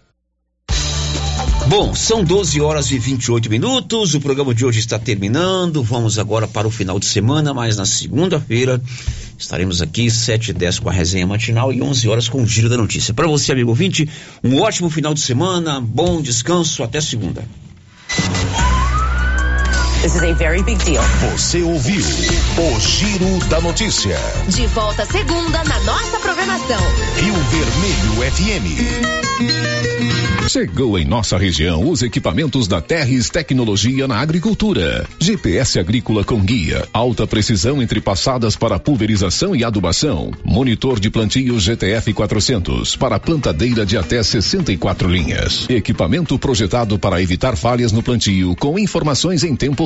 Bom, são 12 horas e 28 minutos. O programa de hoje está terminando. Vamos agora para o final de semana, mas na segunda-feira estaremos aqui 7 e 10 com a resenha matinal e 11 horas com o Giro da Notícia. Para você, amigo ouvinte, um ótimo final de semana, bom descanso, até segunda. This is a very big deal. Você ouviu o Giro da Notícia. De volta segunda na nossa programação. Rio Vermelho FM. Chegou em nossa região os equipamentos da Terres Tecnologia na Agricultura. GPS agrícola com guia, alta precisão entre passadas para pulverização e adubação. Monitor de plantio GTF 400 para plantadeira de até 64 linhas. Equipamento projetado para evitar falhas no plantio com informações em tempo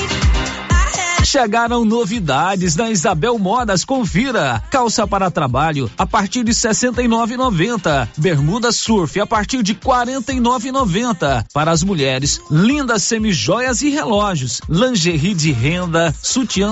Chegaram novidades na Isabel Modas, confira. Calça para trabalho a partir de 69,90. Bermuda surf a partir de 49,90. Para as mulheres, lindas semijoias e relógios. Lingerie de renda, sutiã